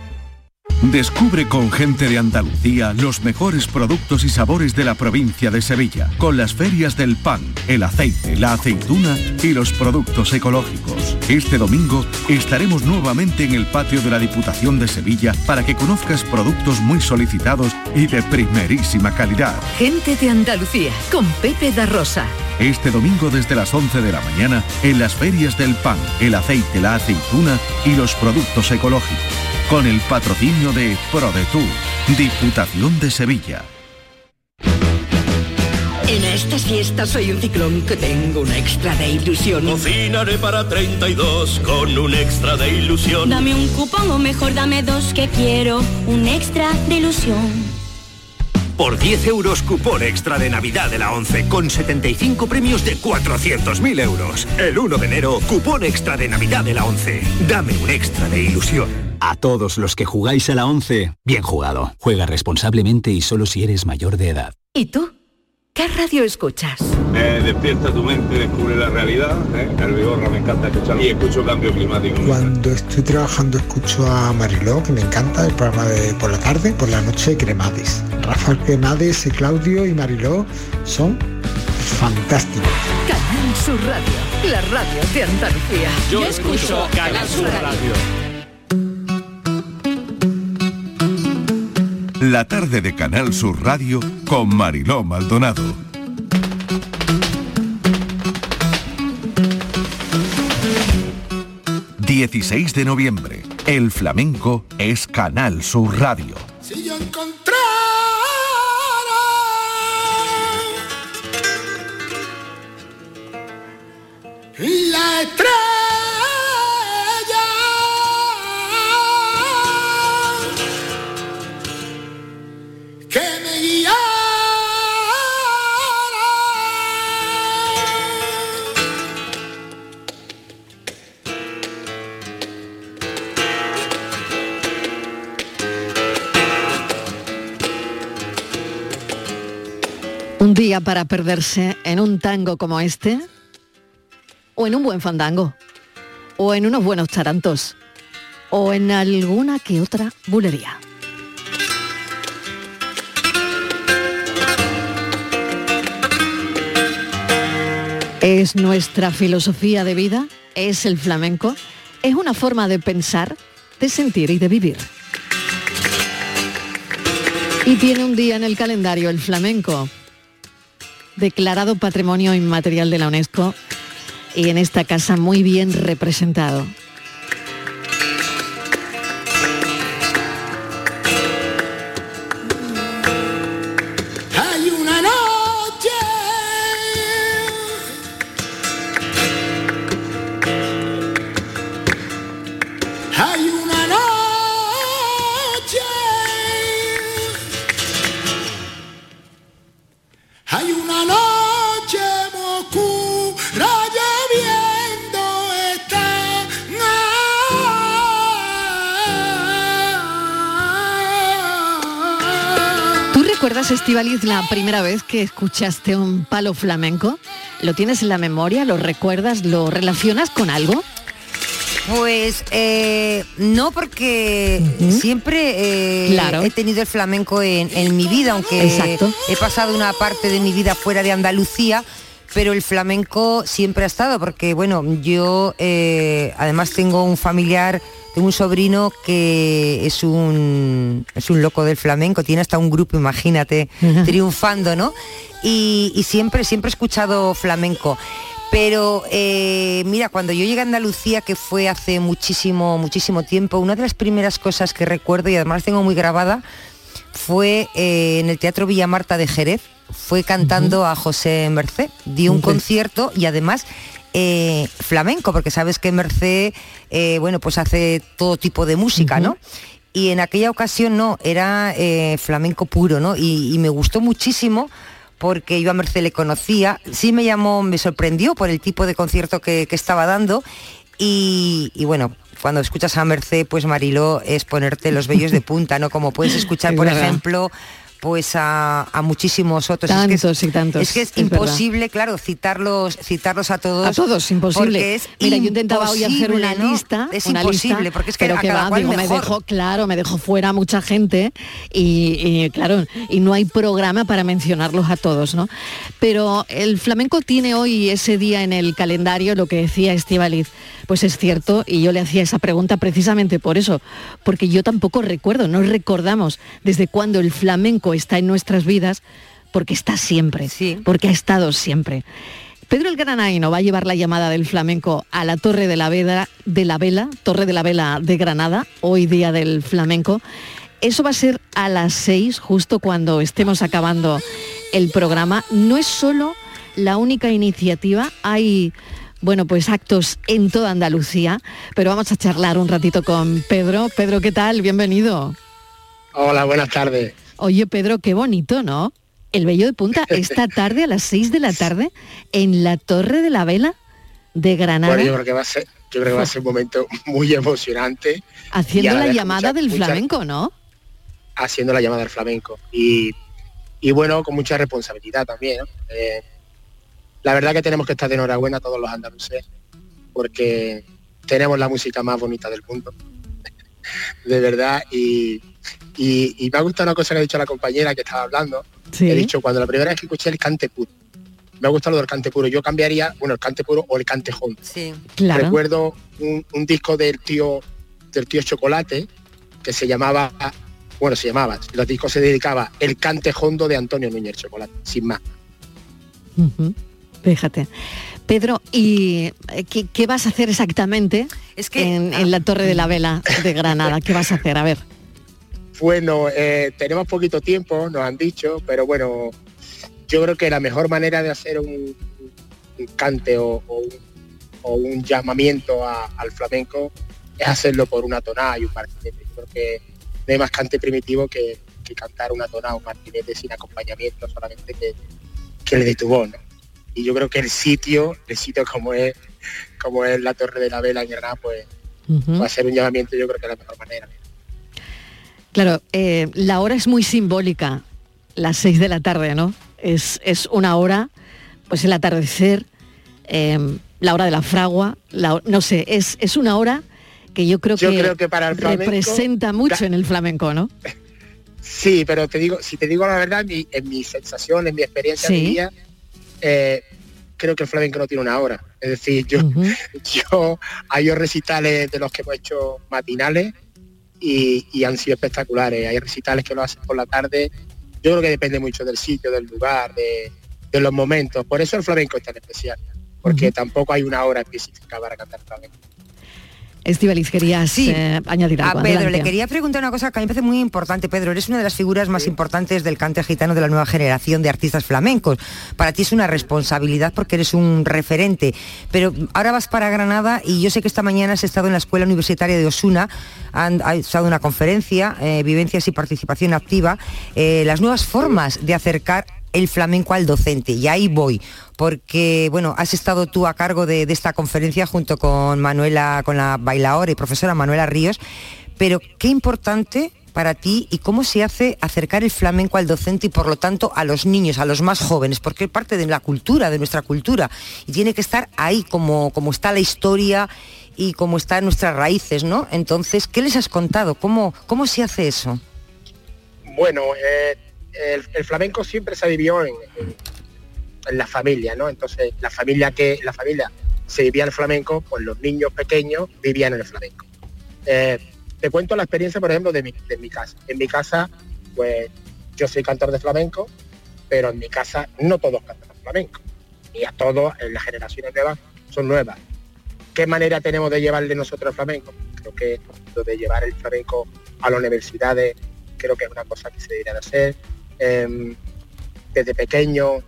Descubre con gente de Andalucía los mejores productos y sabores de la provincia de Sevilla, con las ferias del pan, el aceite, la aceituna y los productos ecológicos. Este domingo estaremos nuevamente en el patio de la Diputación de Sevilla para que conozcas productos muy solicitados y de primerísima calidad. Gente de Andalucía, con Pepe da Rosa. Este domingo desde las 11 de la mañana en las ferias del pan, el aceite, la aceituna y los productos ecológicos con el patrocinio de ProDetour, Diputación de Sevilla. En estas fiestas soy un ciclón que tengo un extra de ilusión. Cocinaré para 32 con un extra de ilusión. Dame un cupón o mejor dame dos que quiero un extra de ilusión. Por 10 euros cupón extra de Navidad de la 11 con 75 premios de 400.000 euros. El 1 de enero, cupón extra de Navidad de la 11. Dame un extra de ilusión. A todos los que jugáis a la 11, bien jugado. Juega responsablemente y solo si eres mayor de edad. ¿Y tú? ¿Qué radio escuchas? Eh, despierta tu mente, descubre la realidad. ¿eh? El Vigorra me encanta escuchar y escucho cambio climático. Cuando estoy trabajando escucho a Mariló, que me encanta el programa de por la tarde, por la noche Cremades. Rafael Cremades, Claudio y Mariló son fantásticos. Canal Sur Radio, la radio de Andalucía. Yo escucho Canal Sur Radio. La tarde de Canal Sur Radio con Mariló Maldonado. ...16 de noviembre... ...el flamenco es Canal Sur Radio. Si yo encontrara la estrella Un día para perderse en un tango como este, o en un buen fandango, o en unos buenos tarantos, o en alguna que otra bulería. Es nuestra filosofía de vida, es el flamenco, es una forma de pensar, de sentir y de vivir. Y tiene un día en el calendario el flamenco, declarado Patrimonio Inmaterial de la UNESCO y en esta casa muy bien representado. Estivaliz, la primera vez que escuchaste un palo flamenco? ¿Lo tienes en la memoria? ¿Lo recuerdas? ¿Lo relacionas con algo? Pues eh, no, porque siempre eh, Claro. he tenido el flamenco en, en mi vida, aunque Exacto. he pasado una parte de mi vida fuera de Andalucía, pero el flamenco siempre ha estado, porque bueno, yo eh, además tengo un familiar, tengo un sobrino que es un, es un loco del flamenco, tiene hasta un grupo, imagínate, triunfando, ¿no? Y, y siempre, siempre he escuchado flamenco. Pero eh, mira, cuando yo llegué a Andalucía, que fue hace muchísimo, muchísimo tiempo, una de las primeras cosas que recuerdo y además tengo muy grabada fue eh, en el Teatro Villa Marta de Jerez, fue cantando a José Merced, dio un concierto y además eh, flamenco, porque sabes que Merced, eh, bueno, pues hace todo tipo de música, ¿no? y en aquella ocasión no, era eh, flamenco puro, ¿no? Y, y me gustó muchísimo porque yo a Merced le conocía, sí me llamó, me sorprendió por el tipo de concierto que, que estaba dando y, y bueno, cuando escuchas a Merced, pues Mariló, es ponerte los vellos de punta, ¿no? Como puedes [LAUGHS] escuchar, Es por ejemplo, pues a, a muchísimos otros. es que es, Tantos y tantos, Es que es, es verdad. imposible, claro, citarlos, citarlos a todos. A todos, imposible. es Mira, yo intentaba hoy hacer una ¿no? lista. Es una imposible, lista, porque es que pero a que cada va, cual digo, me dejó, claro, me dejó fuera mucha gente y, y, claro, y no hay programa para mencionarlos a todos, ¿no? Pero el flamenco tiene hoy ese día en el calendario, lo que decía Estivaliz, pues es cierto, y yo le hacía esa pregunta precisamente por eso, porque yo tampoco recuerdo, no recordamos desde cuándo el flamenco está en nuestras vidas, porque está siempre, porque ha estado siempre. Pedro el Granaino va a llevar la llamada del flamenco a la Torre de la Vela, de la Vela, Torre de la Vela de Granada, hoy día del flamenco. Eso va a ser a las seis, justo cuando estemos acabando el programa. No es solo la única iniciativa, hay bueno, pues actos en toda Andalucía, pero vamos a charlar un ratito con Pedro. Pedro, ¿qué tal? Bienvenido. Hola, buenas tardes. Oye, Pedro, qué bonito, ¿no? El Bello de Punta esta [LAUGHS] tarde a las 6 de la tarde en la Torre de la Vela de Granada, Bueno, yo creo que va a ser, yo creo que va a ser un momento muy emocionante. haciendo a la llamada del flamenco, ¿no? haciendo la llamada del flamenco. Y, y bueno, con mucha responsabilidad también. ¿no? Eh, la verdad que tenemos que estar de enhorabuena todos los andaluces, porque tenemos la música más bonita del mundo. [LAUGHS] de verdad. Y, y- y me ha gustado una cosa que ha dicho la compañera que estaba hablando. Sí. He dicho, cuando la primera vez que escuché el cante puro, me ha gustado lo del cante puro. Yo cambiaría, bueno, el cante puro o el cante hondo. Sí. Claro. Recuerdo un, un disco del tío del tío Chocolate que se llamaba, bueno, se llamaba, los discos se dedicaba El cante hondo de Antonio Núñez Chocolate, sin más. Fíjate. Pedro, ¿y eh, qué, qué vas a hacer exactamente en, en la Torre de la Vela de Granada? ¿Qué vas a hacer? A ver. Bueno, eh, tenemos poquito tiempo, nos han dicho, pero bueno, yo creo que la mejor manera de hacer un, un cante o, o un, o un llamamiento a- al flamenco es hacerlo por una tonada y un martinete. Yo creo que no hay más cante primitivo que, que cantar una tonada o un martinete sin acompañamiento, solamente que, que el de tu voz. ¿no? Y yo creo que el sitio, el sitio como es, como es la Torre de la Vela en Granada, pues va a ser un llamamiento, yo creo que es la mejor manera. Claro, eh, la hora es muy simbólica, las 6 de la tarde, ¿no? Es, es una hora, pues el atardecer, eh, la hora de la fragua, la no sé, es, es una hora que yo creo Yo que, creo que para el flamenco- representa mucho en el flamenco, ¿no? [LAUGHS] Sí, pero te digo, si te digo la verdad, en mi, en mi sensación, en mi experiencia Sí. de día, eh, creo que el flamenco no tiene una hora. Es decir, yo, [LAUGHS] yo hay recitales de los que hemos hecho matinales y, y han sido espectaculares. Hay recitales que lo hacen por la tarde. Yo creo que depende mucho del sitio, del lugar, de, de los momentos. Por eso el flamenco es tan especial, porque tampoco hay una hora específica para cantar flamenco. Estivaliz, querías eh, añadir A algo. Pedro, Adelante. le quería preguntar una cosa que a mí me parece muy importante. Pedro, eres una de las figuras más importantes del cante gitano de la nueva generación de artistas flamencos. Para ti es una responsabilidad porque eres un referente. Pero ahora vas para Granada y yo sé que esta mañana has estado en la Escuela Universitaria de Osuna, han, ha estado una conferencia, eh, Vivencias y Participación Activa, eh, las nuevas formas de acercar el flamenco al docente. Y ahí voy, porque bueno, has estado tú a cargo de, esta conferencia junto con Manuela, con la bailadora y profesora Manuela Ríos, pero qué importante para ti y cómo se hace acercar el flamenco al docente y por lo tanto a los niños, a los más jóvenes, porque es parte de la cultura, de nuestra cultura, y tiene que estar ahí como, como está la historia y como están nuestras raíces, ¿no? Entonces, ¿qué les has contado? ¿Cómo, cómo se hace eso? Bueno, eh, el, flamenco siempre se vivió en la familia, ¿no? Entonces, la familia que la familia se vivía el flamenco, pues los niños pequeños vivían en el flamenco. Eh, te cuento la experiencia, por ejemplo, de mi, de mi casa. En mi casa, pues yo soy cantor de flamenco, pero en mi casa no todos cantan flamenco. Y a todos, en las generaciones nuevas, son nuevas. ¿Qué manera tenemos de llevarle nosotros el flamenco? Creo que lo de llevar el flamenco a las universidades creo que es una cosa que se debería de hacer. Em, desde pequeño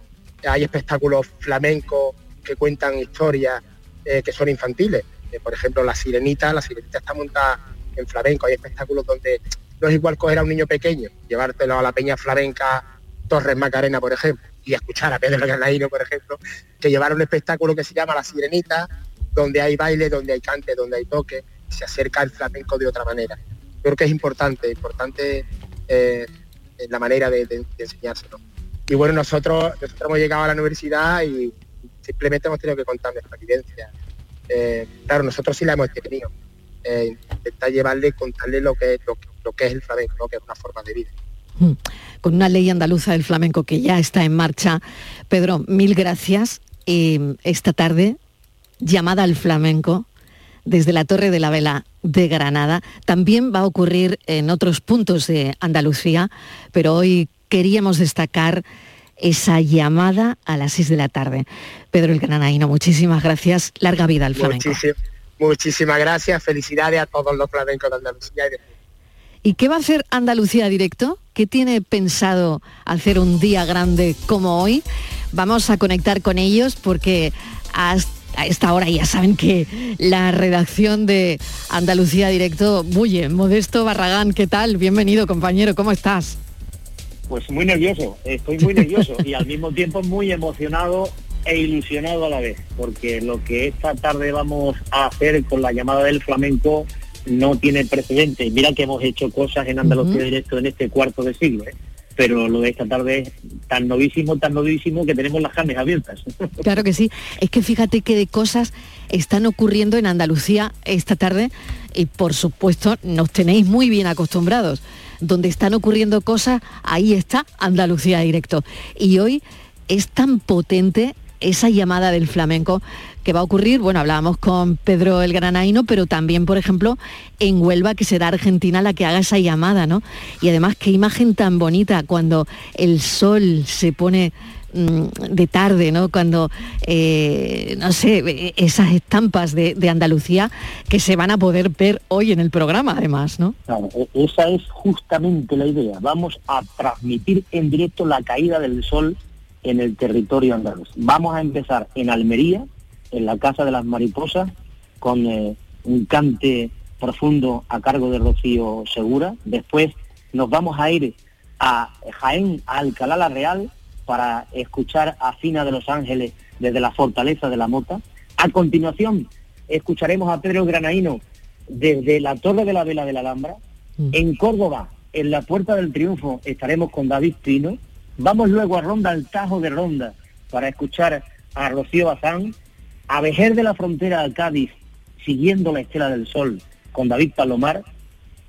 hay espectáculos flamencos que cuentan historias eh, que son infantiles. Eh, por ejemplo, la sirenita, la sirenita está montada en flamenco, hay espectáculos donde no es igual coger a un niño pequeño, llevártelo a la peña flamenca Torres Macarena, por ejemplo, y escuchar a Pedro Granaíno, por ejemplo, que llevar un espectáculo que se llama La Sirenita, donde hay baile, donde hay cante, donde hay toque, se acerca al flamenco de otra manera. Creo que es importante, importante eh, la manera de, enseñárselo. Y bueno, nosotros, nosotros hemos llegado a la universidad y simplemente hemos tenido que contar nuestra vivencia. Eh, claro, nosotros sí la hemos tenido. Eh, intentar llevarle, contarle lo que, lo, lo que es el flamenco, que es una forma de vida. Mm. Con una ley andaluza del flamenco que ya está en marcha. Pedro, mil gracias. esta tarde, llamada al flamenco, desde la Torre de la Vela de Granada. También va a ocurrir en otros puntos de Andalucía, pero hoy queríamos destacar esa llamada a las 6 de la tarde. Pedro el Granadino, muchísimas gracias. Larga vida al flamenco. muchísimas gracias. Felicidades a todos los flamencos de Andalucía. ¿Y qué va a hacer Andalucía Directo? ¿Qué tiene pensado hacer un día grande como hoy? Vamos a conectar con ellos porque hasta a esta hora ya saben que la redacción de Andalucía Directo bulle. Modesto Barragán, ¿qué tal? Bienvenido, compañero, ¿cómo estás? Pues muy nervioso, estoy muy nervioso y al mismo tiempo muy emocionado e ilusionado a la vez, porque lo que esta tarde vamos a hacer con la llamada del flamenco no tiene precedente. Mira que hemos hecho cosas en Andalucía Directo en este cuarto de siglo. ¿eh? pero lo de esta tarde es tan novísimo, tan novísimo que tenemos las carnes abiertas. Claro que sí. Es que fíjate que de cosas están ocurriendo en Andalucía esta tarde y por supuesto nos tenéis muy bien acostumbrados. Donde están ocurriendo cosas, ahí está Andalucía Directo. Y hoy es tan potente esa llamada del flamenco que va a ocurrir, bueno, hablábamos con Pedro el Granaino, pero también, por ejemplo, en Huelva, que será Argentina la que haga esa llamada, ¿no? Y además, qué imagen tan bonita cuando el sol se pone de tarde, ¿no? Cuando, eh, no sé, esas estampas de, de, Andalucía que se van a poder ver hoy en el programa, además, ¿no? Claro, e-, esa es justamente la idea. Vamos a transmitir en directo la caída del sol en el territorio andaluz. Vamos a empezar en Almería, en la Casa de las Mariposas, con eh, un cante profundo a cargo de Rocío Segura. Después nos vamos a ir a Jaén, a Alcalá la Real, para escuchar a Fina de Los Ángeles desde la Fortaleza de la Mota. A continuación, escucharemos a Pedro Granaíno desde la Torre de la Vela de la Alhambra. Mm. En Córdoba, en la Puerta del Triunfo, estaremos con David Pino. Vamos luego a Ronda, al Tajo de Ronda, para escuchar a Rocío Bazán a Vejer de la Frontera al Cádiz, siguiendo la Estela del Sol con David Palomar,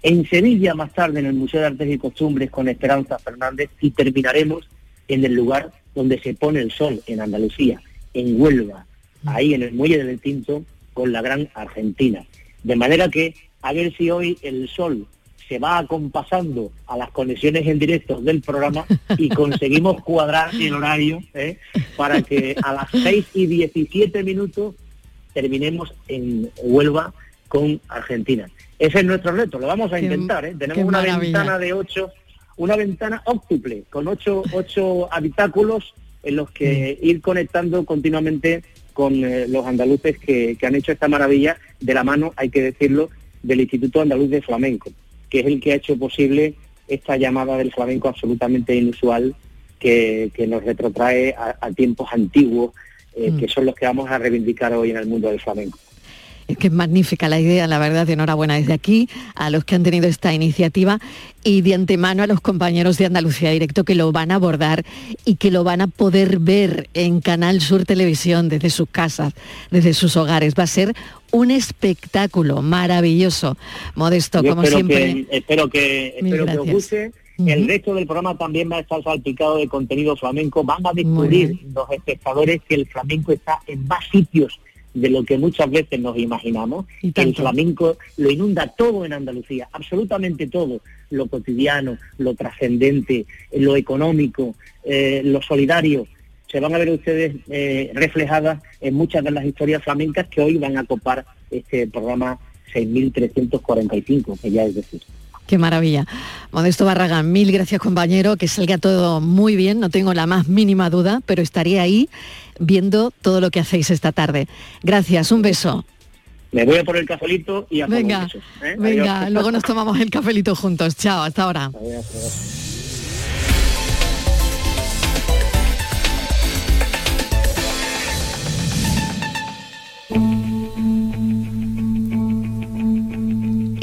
en Sevilla más tarde en el Museo de Artes y Costumbres con Esperanza Fernández y terminaremos en el lugar donde se pone el sol, en Andalucía, en Huelva, ahí en el Muelle del Tinto con la Gran Argentina. De manera que a ver si hoy el sol se va acompasando a las conexiones en directo del programa y [LAUGHS] conseguimos cuadrar el horario ¿eh? para que a las 6 y 17 minutos terminemos en Huelva con Argentina. Ese es nuestro reto, lo vamos a intentar. ¿eh? Tenemos una ventana de 8, una ventana óptiple con 8, ocho habitáculos en los que ir conectando continuamente con eh, los andaluces que, que han hecho esta maravilla de la mano, hay que decirlo, del Instituto Andaluz de Flamenco que es el que ha hecho posible esta llamada del flamenco absolutamente inusual que, nos retrotrae a, tiempos antiguos, eh, mm. que son los que vamos a reivindicar hoy en el mundo del flamenco. Es que es magnífica la idea, la verdad, de enhorabuena desde aquí a los que han tenido esta iniciativa y de antemano a los compañeros de Andalucía Directo que lo van a abordar y que lo van a poder ver en Canal Sur Televisión desde sus casas, desde sus hogares. Va a ser un espectáculo maravilloso. Modesto, como siempre. espero que, espero que os guste. El resto del programa también va a estar salpicado de contenido flamenco. Van a descubrir los espectadores que el flamenco está en más sitios de lo que muchas veces nos imaginamos. El flamenco lo inunda todo en Andalucía, absolutamente todo, lo cotidiano, lo trascendente, lo económico, eh, lo solidario. Se van a ver ustedes eh, reflejadas en muchas de las historias flamencas que hoy van a copar este programa 6.345, que ya es decir. Qué maravilla. Modesto Barragán, mil gracias compañero, que salga todo muy bien, no tengo la más mínima duda, pero estaría ahí viendo todo lo que hacéis esta tarde. Gracias, un beso. Me voy a por el cafelito y a Venga, besos, ¿eh? venga, luego nos tomamos el cafelito juntos. Chao, hasta ahora. Adiós, adiós.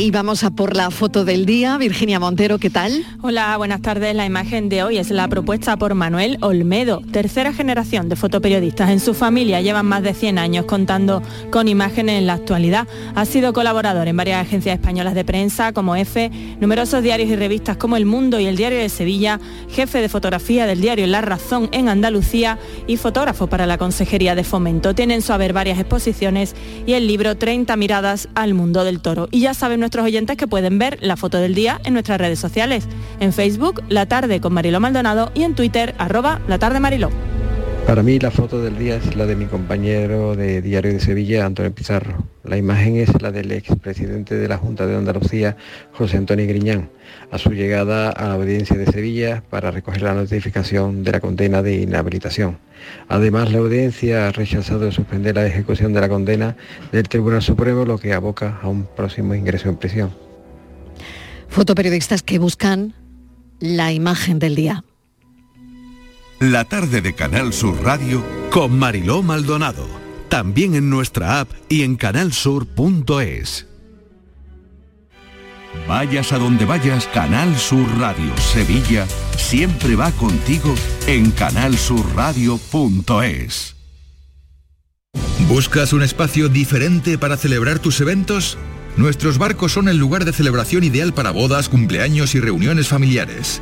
Y vamos a por la foto del día. Virginia Montero, ¿qué tal? Hola, buenas tardes. La imagen de hoy es la propuesta por Manuel Olmedo, tercera generación de fotoperiodistas. En su familia llevan más de 100 años contando con imágenes en la actualidad. Ha sido colaborador en varias agencias españolas de prensa como EFE, numerosos diarios y revistas como El Mundo y El Diario de Sevilla, jefe de fotografía del diario La Razón en Andalucía y fotógrafo para la Consejería de Fomento. Tiene en su haber varias exposiciones y el libro 30 miradas al mundo del toro. Y ya saben nuestros oyentes que pueden ver la foto del día en nuestras redes sociales. En Facebook, La Tarde con Mariló Maldonado y en Twitter, arroba La Tarde Mariló. Para mí la foto del día es la de mi compañero de Diario de Sevilla, Antonio Pizarro. La imagen es la del expresidente de la Junta de Andalucía, José Antonio Griñán, a su llegada a la audiencia de Sevilla para recoger la notificación de la condena de inhabilitación. Además, la audiencia ha rechazado suspender la ejecución de la condena del Tribunal Supremo, lo que aboca a un próximo ingreso en prisión. Fotoperiodistas que buscan la imagen del día. La tarde de Canal Sur Radio con Mariló Maldonado. También en nuestra app y en canalsur.es. Vayas a donde vayas, Canal Sur Radio Sevilla siempre va contigo en canalsurradio.es. ¿Buscas un espacio diferente para celebrar tus eventos? Nuestros barcos son el lugar de celebración ideal para bodas, cumpleaños y reuniones familiares.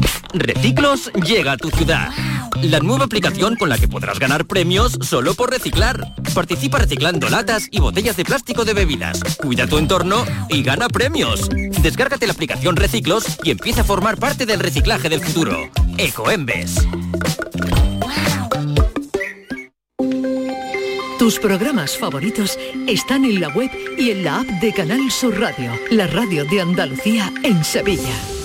Reciclos llega a tu ciudad. La nueva aplicación con la que podrás ganar premios solo por reciclar. Participa reciclando latas y botellas de plástico de bebidas. Cuida tu entorno y gana premios. Descárgate la aplicación Reciclos y empieza a formar parte del reciclaje del futuro. Ecoembes. Tus programas favoritos están en la web y en la app de Canal Sur Radio, la radio de Andalucía en Sevilla.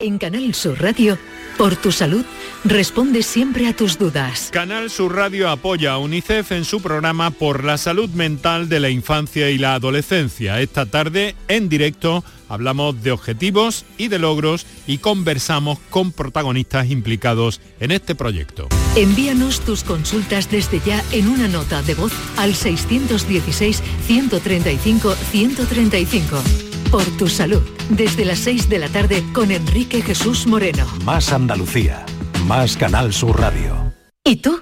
En Canal Sur Radio, por tu salud, responde siempre a tus dudas. Canal Sur Radio apoya a UNICEF en su programa por la salud mental de la infancia y la adolescencia. Esta tarde, en directo, hablamos de objetivos y de logros y conversamos con protagonistas implicados en este proyecto. Envíanos tus consultas desde ya en una nota de voz al 616-135-135. Por tu salud, desde las 6 de la tarde con Enrique Jesús Moreno. Más Andalucía, más Canal Sur Radio. ¿Y tú?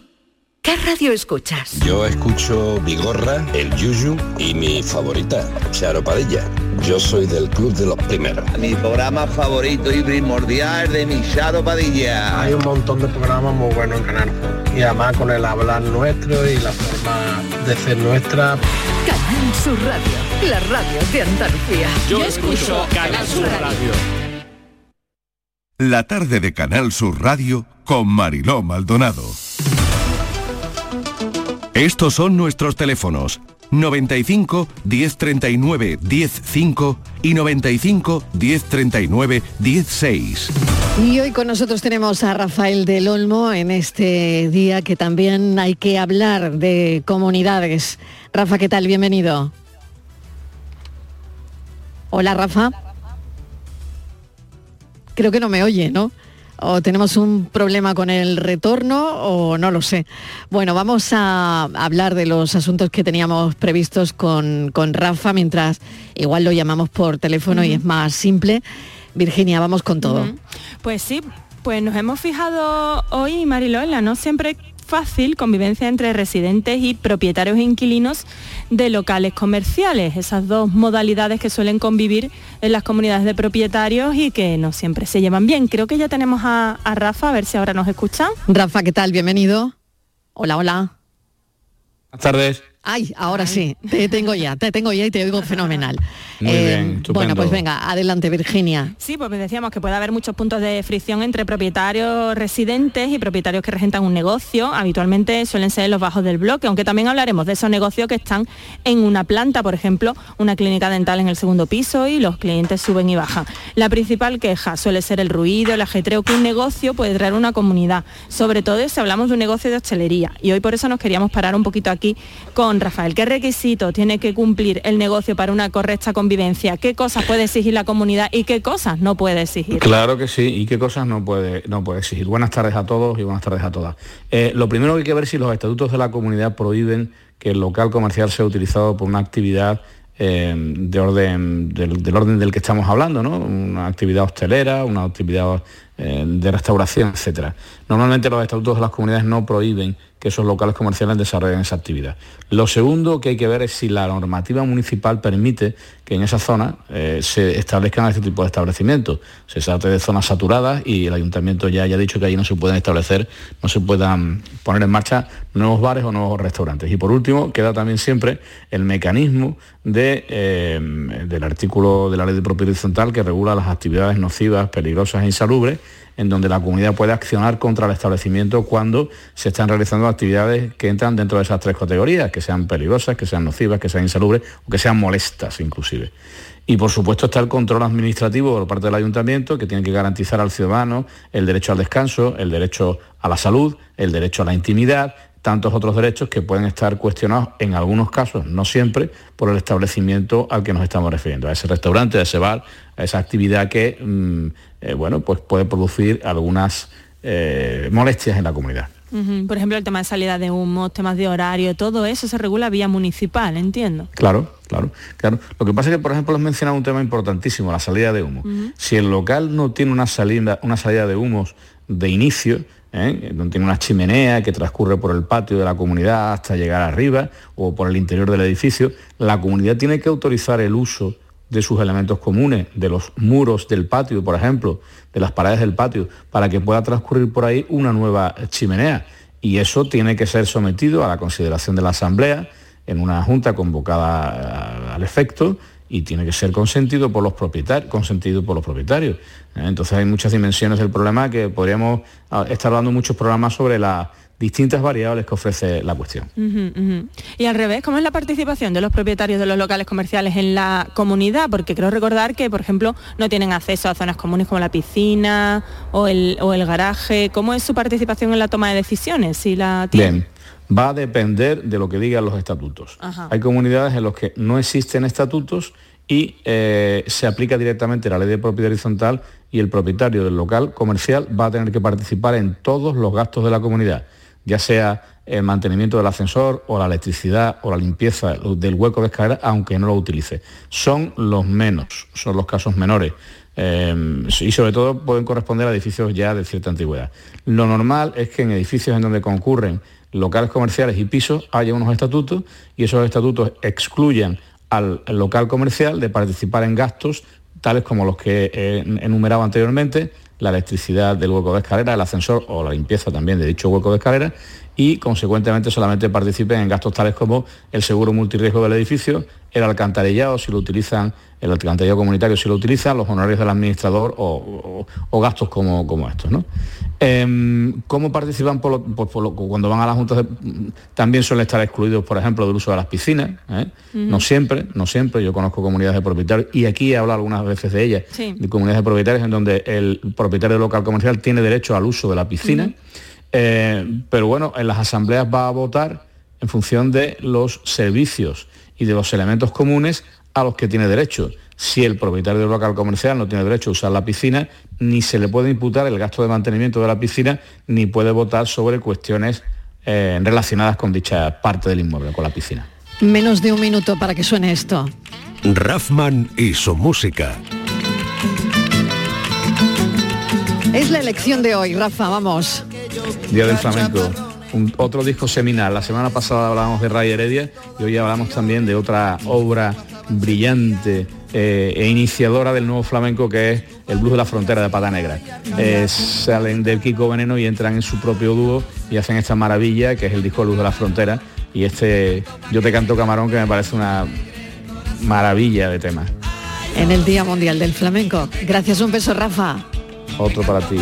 ¿Qué radio escuchas? Yo escucho Vigorra, El Yuyu y mi favorita, Charo Padilla. Yo soy del club de los primeros. Mi programa favorito y primordial de mi Charo Padilla. Hay un montón de programas muy buenos en Canal Sur. Y además con el hablar nuestro y la forma de ser nuestra. Canal Sur Radio, la radio de Andalucía. Yo escucho Canal Sur Radio. La tarde de Canal Sur Radio con Mariló Maldonado. Estos son nuestros teléfonos 95 1039 105 y 95 1039 16. Y hoy con nosotros tenemos a Rafael del Olmo en este día que también hay que hablar de comunidades. Rafa, ¿qué tal? Bienvenido. Hola, Rafa. Creo que no me oye, ¿no? o tenemos un problema con el retorno o no lo sé. Bueno, vamos a hablar de los asuntos que teníamos previstos con, con Rafa, mientras igual lo llamamos por teléfono y es más simple. Virginia, vamos con todo. Pues sí, pues nos hemos fijado hoy, Mariló, en la no siempre fácil convivencia entre residentes y propietarios e inquilinos de locales comerciales, esas dos modalidades que suelen convivir en las comunidades de propietarios y que no siempre se llevan bien. Creo que ya tenemos a, a Rafa, a ver si ahora nos escuchan. Rafa, ¿qué tal? Bienvenido. Hola, hola. Buenas tardes. Ay, ahora sí, te tengo ya, te tengo ya y te oigo fenomenal. [LAUGHS] Muy Eh, bien, estupendo. bueno, pues venga, adelante Virginia. Sí, pues decíamos que puede haber muchos puntos de fricción entre propietarios residentes y propietarios que regentan un negocio. Habitualmente suelen ser los bajos del bloque, aunque también hablaremos de esos negocios que están en una planta, por ejemplo, una clínica dental en el segundo piso y los clientes suben y bajan. La principal queja suele ser el ruido, el ajetreo que un negocio puede traer a una comunidad, sobre todo si hablamos de un negocio de hostelería. Y hoy por eso nos queríamos parar un poquito aquí con Rafael. ¿Qué requisitos tiene que cumplir el negocio para una correcta convivencia? ¿Qué cosas puede exigir la comunidad y qué cosas no puede exigir? Claro que sí, y qué cosas no puede, no puede exigir. Buenas tardes a todos y buenas tardes a todas. Eh, lo primero que hay que ver si los estatutos de la comunidad prohíben que el local comercial sea utilizado por una actividad eh, de orden, del, orden del que estamos hablando, ¿no? Una actividad hostelera, una actividad eh, de restauración, etcétera. Normalmente los estatutos de las comunidades no prohíben que esos locales comerciales desarrollen esa actividad. Lo segundo que hay que ver es si la normativa municipal permite que en esa zona eh, se establezcan este tipo de establecimientos. Se trata de zonas saturadas y el ayuntamiento ya haya dicho que allí no se pueden establecer, no se puedan poner en marcha nuevos bares o nuevos restaurantes. Y por último, queda también siempre el mecanismo de, eh, del artículo de la ley de propiedad horizontal que regula las actividades nocivas, peligrosas e insalubres en donde la comunidad puede accionar contra el establecimiento cuando se están realizando actividades que entran dentro de esas tres categorías, que sean peligrosas, que sean nocivas, que sean insalubres o que sean molestas inclusive. Y por supuesto está el control administrativo por parte del ayuntamiento, que tiene que garantizar al ciudadano el derecho al descanso, el derecho a la salud, el derecho a la intimidad, tantos otros derechos que pueden estar cuestionados en algunos casos, no siempre, por el establecimiento al que nos estamos refiriendo, a ese restaurante, a ese bar, a esa actividad que mm, eh, bueno, pues puede producir algunas eh, molestias en la comunidad. Por ejemplo, el tema de salida de humo, temas de horario, todo eso se regula vía municipal, entiendo. Claro, claro, claro. Lo que pasa es que, por ejemplo, has mencionado un tema importantísimo, la salida de humo. Si el local no tiene una salida, una salida de humos de inicio, ¿eh? no tiene una chimenea que transcurre por el patio de la comunidad hasta llegar arriba o por el interior del edificio, la comunidad tiene que autorizar el uso de sus elementos comunes, de los muros del patio, por ejemplo, de las paredes del patio, para que pueda transcurrir por ahí una nueva chimenea. Y eso tiene que ser sometido a la consideración de la Asamblea en una junta convocada eh, al efecto y tiene que ser consentido por los propietarios, consentido por los propietarios. ¿eh? Entonces hay muchas dimensiones del problema que podríamos ah, estar hablando muchos programas sobre las distintas variables que ofrece la cuestión. Y al revés, ¿cómo es la participación de los propietarios de los locales comerciales en la comunidad? Porque creo recordar que, por ejemplo, no tienen acceso a zonas comunes como la piscina o el, o el garaje. ¿Cómo es su participación en la toma de decisiones? Si la tienen. Bien, va a depender de lo que digan los estatutos. Ajá. Hay comunidades en las que no existen estatutos y eh, se aplica directamente la ley de propiedad horizontal y el propietario del local comercial va a tener que participar en todos los gastos de la comunidad, ya sea el mantenimiento del ascensor o la electricidad o la limpieza del hueco de escalera, aunque no lo utilice. Son los menos, son los casos menores. eh, y sobre todo pueden corresponder a edificios ya de cierta antigüedad. Lo normal es que en edificios en donde concurren locales comerciales y pisos haya unos estatutos y esos estatutos excluyan al al local comercial de participar en gastos tales como los que he enumerado anteriormente, la electricidad del hueco de escalera, el ascensor o la limpieza también de dicho hueco de escalera y consecuentemente solamente participen en gastos tales como el seguro multirriesgo del edificio, el alcantarillado si lo utilizan, el alcantarillado comunitario si lo utilizan, los honorarios del administrador o, o- o gastos como, como estos. ¿no? Em, ¿Cómo participan por lo- por- por lo- cuando van a las juntas? de- también suelen estar excluidos, por ejemplo, del uso de las piscinas. ¿eh? No siempre, no siempre. Yo conozco comunidades de propietarios y aquí he hablado algunas veces de ellas, Sí. de comunidades de propietarios en donde el propietario local comercial tiene derecho al uso de la piscina. Eh, pero bueno, en las asambleas va a votar en función de los servicios y de los elementos comunes a los que tiene derecho. Si el propietario del local comercial no tiene derecho a usar la piscina, ni se le puede imputar el gasto de mantenimiento de la piscina, ni puede votar sobre cuestiones eh, relacionadas con dicha parte del inmueble, con la piscina. Menos de un minuto para que suene esto. Raffman y su música. Es la elección de hoy, Rafa, vamos. Día del flamenco. un, otro disco seminal. La semana pasada hablábamos de Ray Heredia y hoy hablamos también de otra obra brillante eh, e iniciadora del nuevo flamenco que es el blues de la frontera de Pata Negra. Eh, salen del Kiko Veneno y entran en su propio dúo y hacen esta maravilla que es el disco Luz de la Frontera y este Yo te canto camarón que me parece una maravilla de tema. En el Día Mundial del Flamenco. Gracias, un beso, Rafa. Otro para ti.